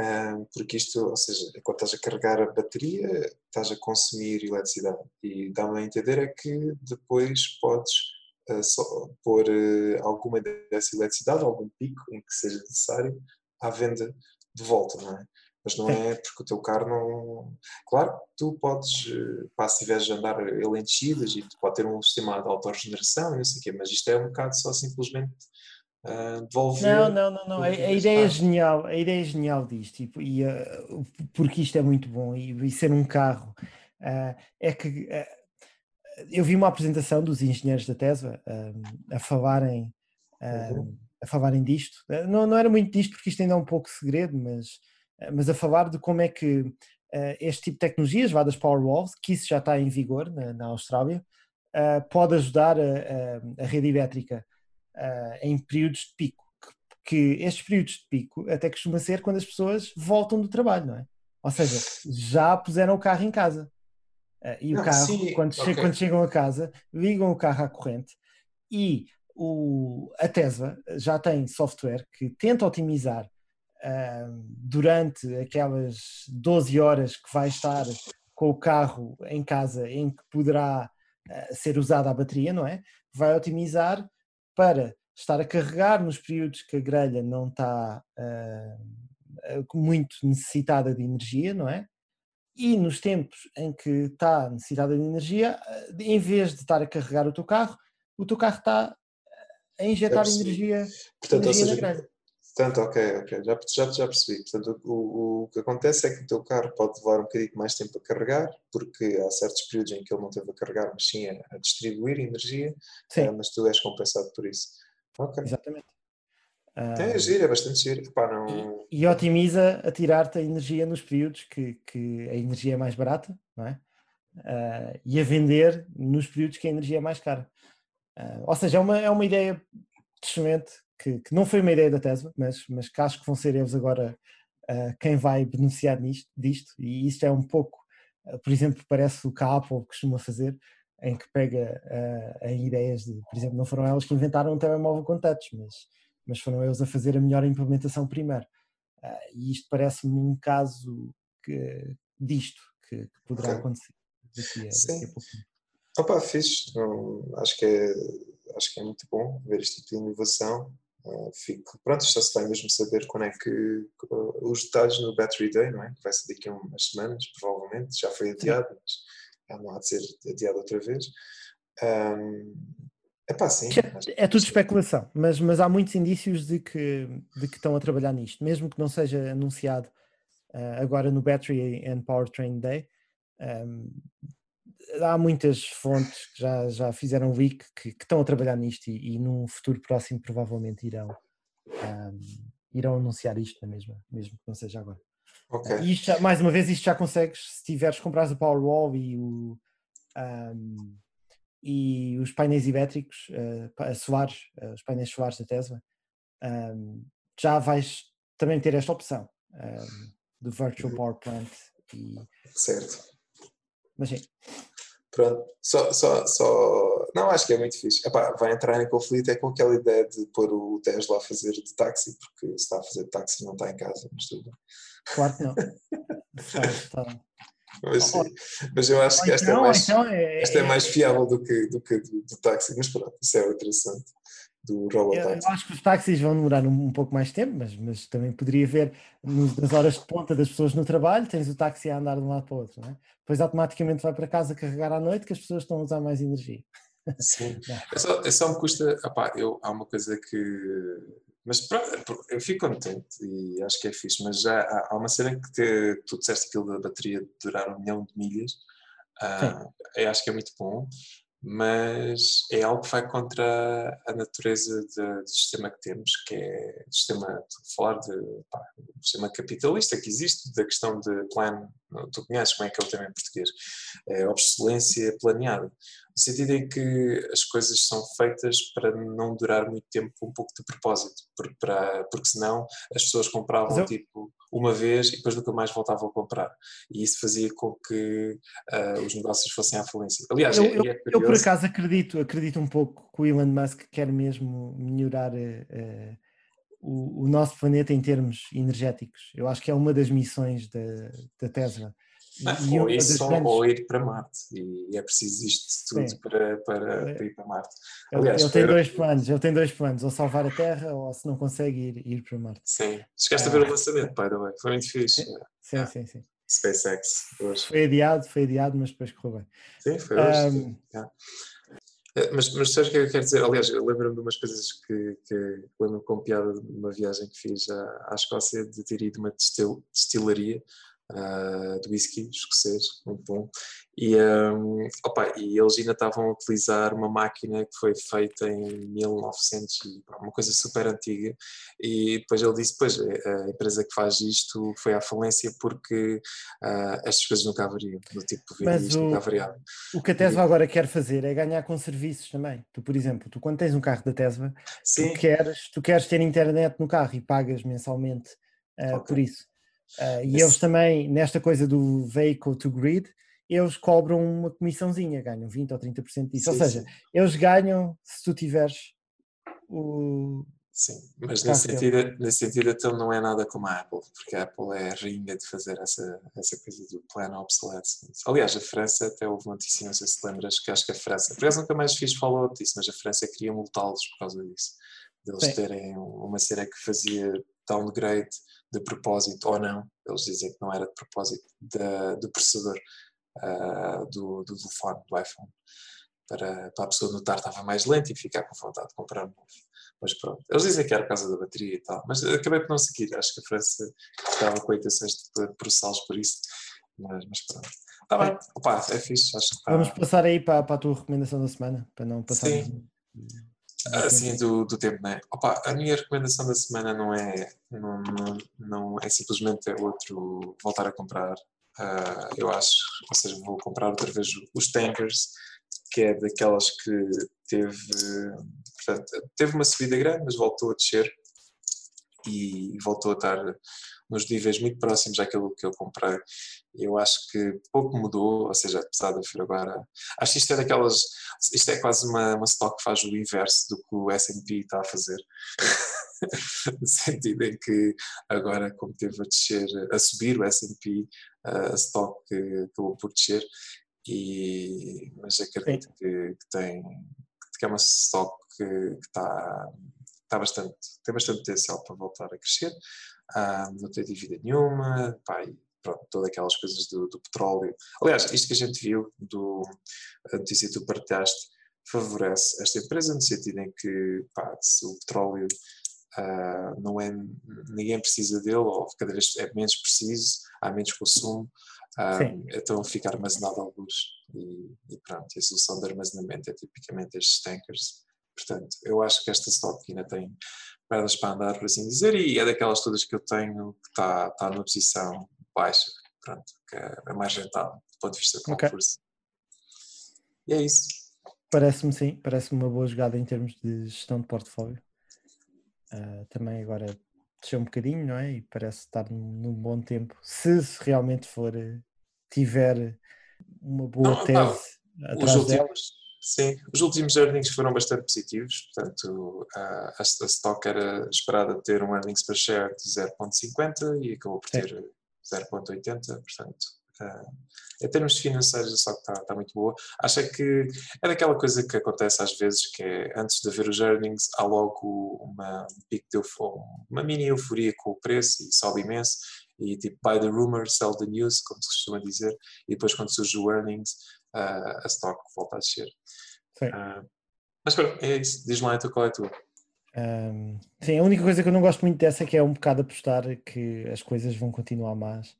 um, porque isto, ou seja, quando estás a carregar a bateria, estás a consumir eletricidade. E dá-me a entender é que depois podes uh, pôr uh, alguma dessa eletricidade, algum pico em que seja necessário, à venda de volta, não é? mas não é porque o teu carro não. Claro, tu podes, eh, pá, se tiveres a andar ele enchidas e pode ter um sistema de autorregeneração e não sei o quê, mas isto é um bocado só simplesmente uh, devolver. Não, não, não, não. A, a ideia é genial, a ideia é genial disto, e, e uh, porque isto é muito bom, e, e ser um carro uh, é que eu vi uma apresentação dos engenheiros da Tesla a falarem. Uhum. A falarem disto, não, não era muito disto porque isto ainda é um pouco segredo, mas eh, mas a falar de como é que uh, este tipo de tecnologias, vá das Powerwalls, que isso já está em vigor na, na Austrália, pode ajudar a, a, a rede elétrica em períodos de pico. Que, que, estes períodos de pico até costuma ser quando as pessoas voltam do trabalho, não é? Ou seja, já puseram o carro em casa. e o carro, sim, quando, okay. chegam a casa, ligam o carro à corrente e o, a Tesla já tem software que tenta otimizar durante aquelas 12 horas que vai estar com o carro em casa em que poderá uh, ser usada a bateria, não é? Vai otimizar para estar a carregar nos períodos que a grelha não está uh, muito necessitada de energia, não é? E nos tempos em que está necessitada de energia, em vez de estar a carregar o teu carro, o teu carro está a injetar energia, Portanto, energia seja, na grelha Portanto, ok, ok, já, já, já percebi. Portanto, o, o, que acontece é que o teu carro pode levar um bocadinho mais tempo a carregar, porque há certos períodos em que ele não teve a carregar, mas sim a, a distribuir energia, Sim. eh, mas tu és compensado por isso. Ok. Exatamente. Ah, É giro, é bastante giro. Epá, não... e otimiza a tirar-te a energia nos períodos que, que a energia é mais barata, não é? Ah, e a vender nos períodos que a energia é mais cara. Ah, ou seja, é uma, é uma ideia excelente que, que não foi uma ideia da Tesla, mas, mas que acho que vão ser eles agora ah, quem vai beneficiar nisto, disto, e isto é um pouco, ah, por exemplo, parece o que a Apple costuma fazer, em que pega em ideias de, por exemplo, não foram elas que inventaram um telemóvel com touch, mas, mas foram eles a fazer a melhor implementação primeiro. E isto parece-me um caso que, disto que, que poderá acontecer daqui a, daqui a pouco. Opa, fixe. Não, acho, que é, acho que é muito bom ver este tipo de inovação. Ah, fico, pronto, só se vai mesmo saber quando é que ah, os detalhes no Battery Day, não é? Que vai ser daqui a umas semanas, provavelmente. Já foi adiado, mas já não há de ser adiado outra vez. Um, epá, sim. É, é tudo especulação, mas, mas há muitos indícios de que, de que estão a trabalhar nisto, mesmo que não seja anunciado ah, agora no Battery and Powertrain Day. ahm, há muitas fontes que já, já fizeram leak que, que estão a trabalhar nisto e, e num futuro próximo provavelmente irão, ahm, irão anunciar isto na mesma, mesmo que não seja agora. Ok. E isto já- mais uma vez, isto já consegues se tiveres, comprares o Powerwall e, o, ahm, e os painéis elétricos, pa- solares, eh, os painéis solares da Tesla, ahm, já vais também ter esta opção do Virtual Power Plant. E, Certo. Mas sim, Pronto, só, só, só. Não, acho que é muito fixe. Epá, vai entrar em conflito é com aquela ideia de pôr o Tesla a fazer de táxi, porque se está a fazer de táxi não está em casa, mas tudo bem. claro que não. Está- está- Mas, mas eu acho que esta, então- é mais, então é- esta é é- mais fiável do que, do que do, do táxi, mas pronto, isso é outro assunto do Eu, eu Robotaxi. acho que os táxis vão demorar um, um pouco mais tempo, mas, mas também poderia nos- nas horas de ponta das pessoas no trabalho, tens o táxi a andar de um lado para o outro, não é? Depois automaticamente vai para casa carregar à noite que as pessoas estão a usar mais energia. Sim. É só, é só me custa. Opá, eu, há uma coisa que. Mas pronto, eu fico contente e acho que é fixe, mas já há, há uma cena que te- tu disseste aquilo da bateria de durar um milhão de milhas. ah, eu acho que é muito bom, mas é algo que vai contra a natureza do sistema que temos, que é sistema, falar de pá, sistema capitalista que existe, da questão de plano, tu conheces como é que é o termo em português, é obsolescência planeada. No sentido em que as coisas são feitas para não durar muito tempo com um pouco de propósito, porque, para, porque senão as pessoas compravam eu- tipo uma vez e depois nunca mais voltavam a comprar. E isso fazia com que ah, os negócios fossem à falência. Aliás, Eu, é, eu- é eu, por acaso acredito, acredito um pouco que o Elon Musk quer mesmo melhorar eh, eh, o, o nosso planeta em termos energéticos. Eu acho que é uma das missões da, da Tesla. Ah, ou isso grandes- ou ir para Marte e é preciso isto tudo Sim. para, para, É. para ir para Marte. Ele, Aliás, ele tem dois planos, ele tem dois planos, ou salvar a Terra ou se não consegue ir, ir para Marte. Sim, chegaste a Ah. ver o lançamento, by the way, foi muito fixe. Sim, Ah. sim, sim. SpaceX hoje. Foi adiado, foi adiado, mas depois correu bem. Sim, foi hoje. Ahm, Yeah. Eh, Mas, mas sabes o que eu quero dizer? Aliás, eu lembro-me de umas coisas que, que lembro-me com piada de uma viagem que fiz à, à Escócia, de ter ido a uma destil, destilaria ah, de whisky escocês, muito bom. E, ahm, opa, e eles ainda estavam a utilizar uma máquina que foi feita em 1900, e, pá, uma coisa super antiga. E depois ele disse: Pois, a a empresa que faz isto foi à falência porque ah, estas coisas nunca haveriam, do tipo de Mas isto o- nunca haveria. o que a Tesla agora quer fazer é ganhar com serviços também. Tu, por exemplo, tu quando tens um carro da Tesla, Sim, tu queres, tu queres ter internet no carro e pagas mensalmente ah, Ok. por isso. Ah, e Esse- eles também, nesta coisa do vehicle to grid, eles cobram uma comissãozinha, ganham 20 ou 30% disso. sim, ou seja, sim. eles ganham se tu tiveres o. Sim, mas nesse sentido, nesse sentido então não é nada como a Apple, porque a Apple é a rainha de fazer essa, essa coisa do plano obsolescence. Aliás, a França até houve notícia, não sei se lembras, que acho que a França, por acaso nunca mais fiz follow-up disso, mas a França queria multá-los por causa disso, deles Sim. terem uma cena que fazia downgrade de propósito ou não, eles dizem que não era de propósito, da- do processador ah, do, do telefone, do iPhone. para, para a pessoa notar que estava mais lento e ficar com vontade de comprar um novo. Mas pronto, eles dizem que era por causa da bateria e tal, mas acabei por não seguir. Acho que a França estava com intenções de processá-los por isso, mas, mas pronto. Está bem, opa, é fixe, acho que está. Vamos passar aí para, para a tua recomendação da semana, para não passar. Sim. Assim, do, do tempo, não é? Opa, a minha recomendação da semana não é, não, não, não é simplesmente é outro voltar a comprar. Uh, eu acho, ou seja, vou comprar outra vez os Tankers, que é daquelas que teve, portanto, teve uma subida grande, mas voltou a descer e voltou a estar nos níveis muito próximos àquilo que eu comprei. Eu acho que pouco mudou, ou seja, apesar de eu agora. Acho que isto é daquelas. Isto é quase uma, uma stock que faz o inverso do que o SP está a fazer. no sentido em que agora, como teve a descer, a subir o SP, a stock acabou por descer. E, mas acredito que, que, tem que é uma stock que, que está, está bastante, tem bastante potencial para voltar a crescer ah, não tem dívida nenhuma, pá, e pronto, todas aquelas coisas do, do, petróleo. Aliás, isto que a gente viu, do, a notícia que tu partilhaste, favorece esta empresa no sentido em que pá, se o petróleo uh, não é, ninguém precisa dele, ou cada vez é menos preciso, há menos consumo, uh, então fica armazenado alguns. E, e pronto, e a solução de armazenamento é tipicamente estes tankers. Portanto, eu acho que esta stock ainda tem pernas para andar, por assim dizer, e é daquelas todas que eu tenho que está, está numa posição baixa, pronto, que é mais rentável do ponto de vista de concurso. Okay. E é isso. Parece-me sim, parece-me uma boa jogada em termos de gestão de portfólio. Uh, também agora desceu um bocadinho, não é? E parece estar num, bom tempo. Se, se, realmente for, tiver uma boa não, tese não, atrás últimos, delas. Sim, os últimos earnings foram bastante positivos, portanto a, stock era esperada ter um earnings per share de 0.50 e acabou por ter 0.80, portanto uh, em termos financeiros a stock está, está muito boa. Acho é que é daquela coisa que acontece às vezes que é antes de haver os earnings há logo uma, uma mini euforia com o preço e sobe imenso e tipo buy the rumor, sell the news, como se costuma dizer, e depois quando surge o earnings uh, a stock volta a descer. Uh, mas pronto, é isso. Diz-me lá então qual é a tua. Um, sim, a única coisa que eu não gosto muito dessa é que é um bocado apostar que as coisas vão continuar más.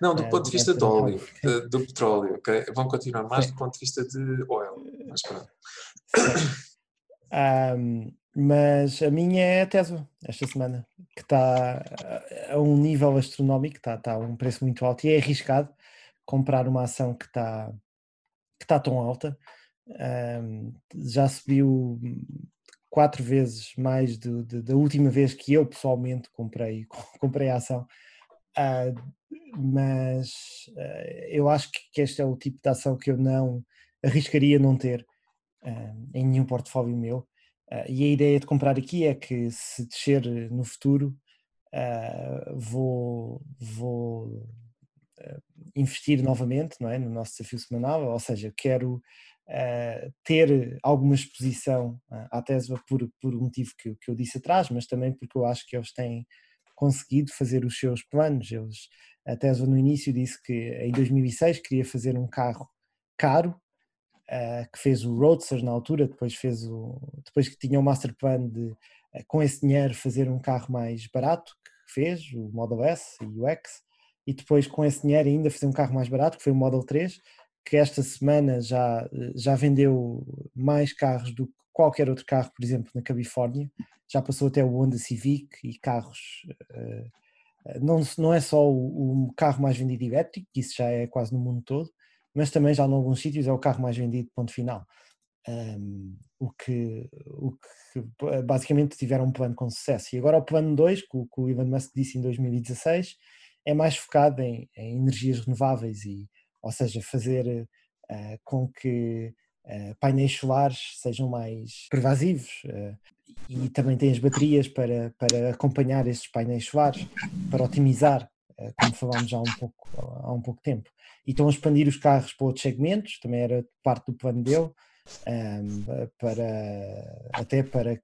Não, do uh, ponto de vista do óleo, de, do petróleo, okay? vão continuar mais sim. do ponto de vista de oil. Mas pronto. Um, mas a minha é a Tesla, esta semana, que está a um nível astronómico, está, está a um preço muito alto e é arriscado comprar uma ação que está, que está tão alta já subiu quatro vezes mais do, de, da última vez que eu pessoalmente comprei, comprei a ação. Uh, mas uh, eu acho que, que, este é o tipo de ação que eu não arriscaria não ter uh, em nenhum portfólio meu. e a ideia de comprar aqui é que se descer no futuro, vou, vou investir novamente não é, no nosso desafio semanal, ou seja, quero uh, ter alguma exposição uh, à Tesla por, por um motivo que, que eu disse atrás, mas também porque eu acho que eles têm conseguido fazer os seus planos. Eles, a Tesla no início disse que em 2006 queria fazer um carro caro, uh, que fez o Roadster na altura, depois fez o, depois que tinha o master plan de com esse dinheiro fazer um carro mais barato, que fez o Model S e o X, e depois com esse dinheiro ainda fazer um carro mais barato, que foi o Model 3, que esta semana já, já vendeu mais carros do que qualquer outro carro, por exemplo, na Califórnia. Já passou até o Honda Civic e carros. Uh, não, não é só o, o, carro mais vendido elétrico, isso já é quase no mundo todo, mas também já em alguns sítios é o carro mais vendido, ponto final. Um, o, que, o que basicamente tiveram um plano com sucesso. E agora o plano 2, que, que o Elon Musk disse em 2016, é mais focado em, em energias renováveis e ou seja, fazer uh, com que uh, painéis solares sejam mais pervasivos uh, e também tem as baterias para, para acompanhar esses painéis solares, para otimizar, como falámos há um, pouco, há um pouco tempo. E estão a expandir os carros para outros segmentos, também era parte do plano dele, um, ehm, para, até para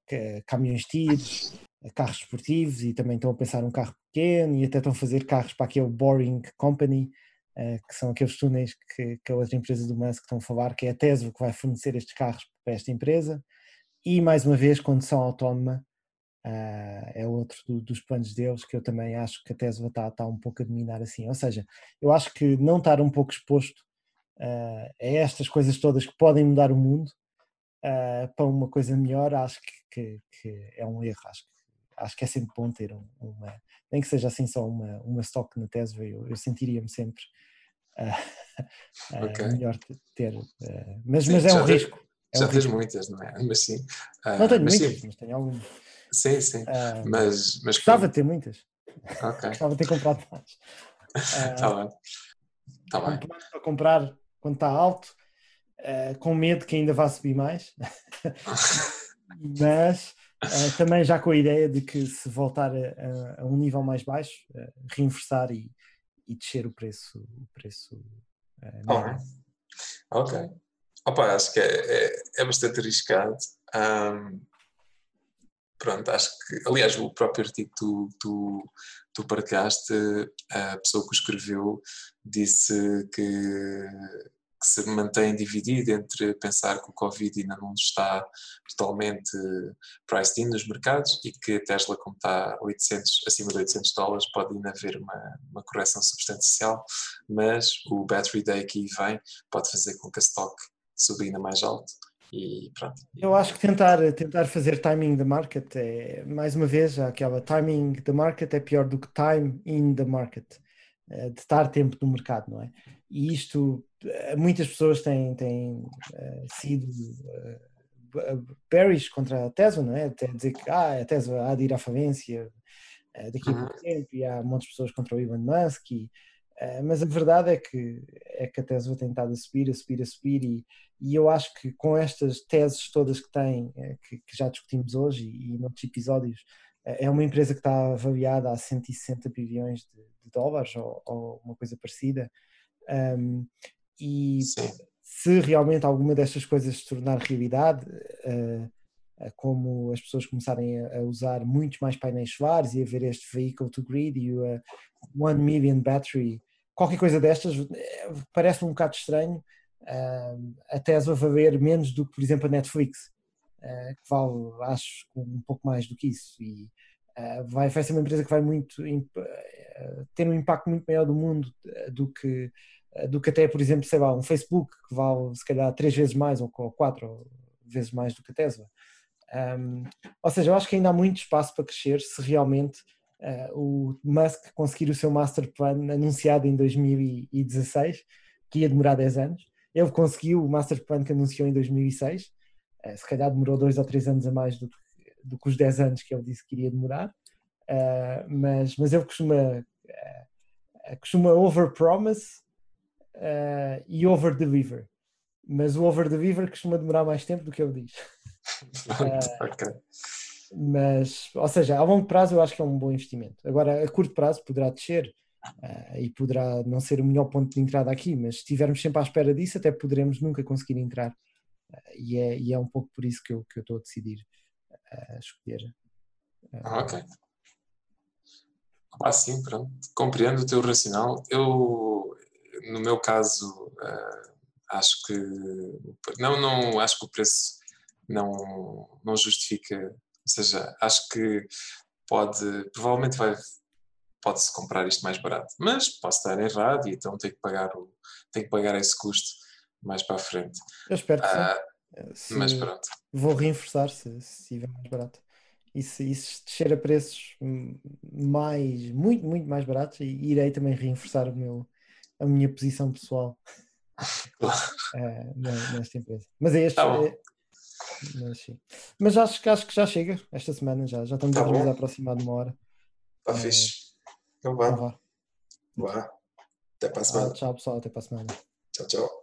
caminhões tiros, carros esportivos e também estão a pensar num carro pequeno e até estão a fazer carros para aquele Boring Company eh, que são aqueles túneis que, que a outra empresa do Musk estão a falar, que é a Tesla que vai fornecer estes carros para esta empresa. E mais uma vez, condução autónoma uh, é outro do, dos planos deles que eu também acho que a Tesla está, está um pouco a dominar assim. Ou seja, eu acho que não estar um pouco exposto uh, a estas coisas todas que podem mudar o mundo uh, para uma coisa melhor, acho que, que, que, é um erro. Acho que, acho que é sempre bom ter um, uma, nem que seja assim só uma, uma stock na Tesla, eu, eu sentiria-me sempre uh, okay. melhor ter. mas, sim, mas é um risco. É já um tens risco. muitas, não é? Mas sim. não tenho muitas, sim. mas tenho algumas. Sim, sim. mas, mas gostava de ter muitas. Okay. Gostava de ter comprado mais. Está uh, bem. Tá bem. Para comprar quando está alto, uh, com medo que ainda vá subir mais. Mas uh, também já com a ideia de que se voltar a, a um nível mais baixo, uh, reinversar e, e, descer o preço. O preço uh, oh, ok. Opa, acho que é, é, é bastante arriscado. Um, pronto, acho que, aliás, o próprio artigo que tu, tu, tu partilhaste, a pessoa que o escreveu disse que que se mantém dividido entre pensar que o Covid ainda não está totalmente priced in nos mercados e que a Tesla, como está 800, acima de 800 dólares, pode ainda haver uma, uma correção substancial, mas o Battery Day que vem pode fazer com que a stock suba ainda mais alto. E pronto. Eu acho que tentar, tentar fazer timing the market é, mais uma vez, aquela timing the market é pior do que time in the market, eh, de estar tempo no mercado, não é? E isto muitas pessoas têm, têm uh, sido uh, bearish contra a Tesla, não é? Até dizer que ah, a Tesla há de ir à falência uh, daqui a pouco uhum. tempo e há muitas pessoas contra o Elon Musk. E, mas a verdade é que, é que a Tesla tem estado a subir, a subir, a subir e, e eu acho que com estas teses todas que tem, que, que já discutimos hoje e, e noutros episódios, é uma empresa que está avaliada a 160 bilhões de, de dólares ou, ou, uma coisa parecida. Um, e Sim. se realmente alguma destas coisas se tornar realidade, uh, como as pessoas começarem a, usar muitos mais painéis solares e a ver este vehicle to grid e o uh, one million battery, qualquer coisa destas, eh, parece um bocado estranho a Tesla valer menos do que, por exemplo, a Netflix, que vale, acho, um pouco mais do que isso. E vai, vai ser uma empresa que vai muito ter um impacto muito maior do mundo do que eh, do que até, por exemplo, sei lá, um Facebook que vale se calhar três vezes mais ou quatro vezes mais do que a Tesla. Um, ou seja, eu acho que ainda há muito espaço para crescer se realmente uh, o Musk conseguir o seu master plan anunciado em 2016, que ia demorar 10 anos. Ele conseguiu o master plan que anunciou em 2006, uh, eh, se calhar demorou dois ou três anos a mais do que, do que os 10 anos que ele disse que iria demorar, uh, mas, mas ele costuma, costuma over-promise uh, e over-deliver. Mas o over-deliver costuma demorar mais tempo do que ele diz. uh, ok. Mas, ou seja, a longo prazo eu acho que é um bom investimento. Agora, a curto prazo poderá descer uh, e poderá não ser o melhor ponto de entrada aqui, mas se estivermos sempre à espera disso, até poderemos nunca conseguir entrar. E, é, e é um pouco por isso que eu, que eu estou a decidir escolher. Ah, ok. Ah, sim, pronto. Compreendo o teu racional. Eu, no meu caso, uh, acho que não, não acho que o preço não, não justifica, ou seja, acho que pode, provavelmente vai pode-se comprar isto mais barato, mas posso estar errado e então tenho que pagar o, tenho que pagar esse custo mais para a frente. Eu espero que uh, sim. Mas pronto. Vou reforçar se, estiver mais barato. E se, e se descer a preços mais, muito, muito mais baratos, irei também reforçar o meu, a minha posição pessoal uh, nesta empresa. Mas é este. Tá é, mas, sim. mas acho, acho que já chega esta semana, já, já estamos tá a aproximar de uma hora. Está uh, fixe. Então vá. Então vá. vá. Até para a semana. Ah, tchau, pessoal. Até para a semana. Tchau, tchau.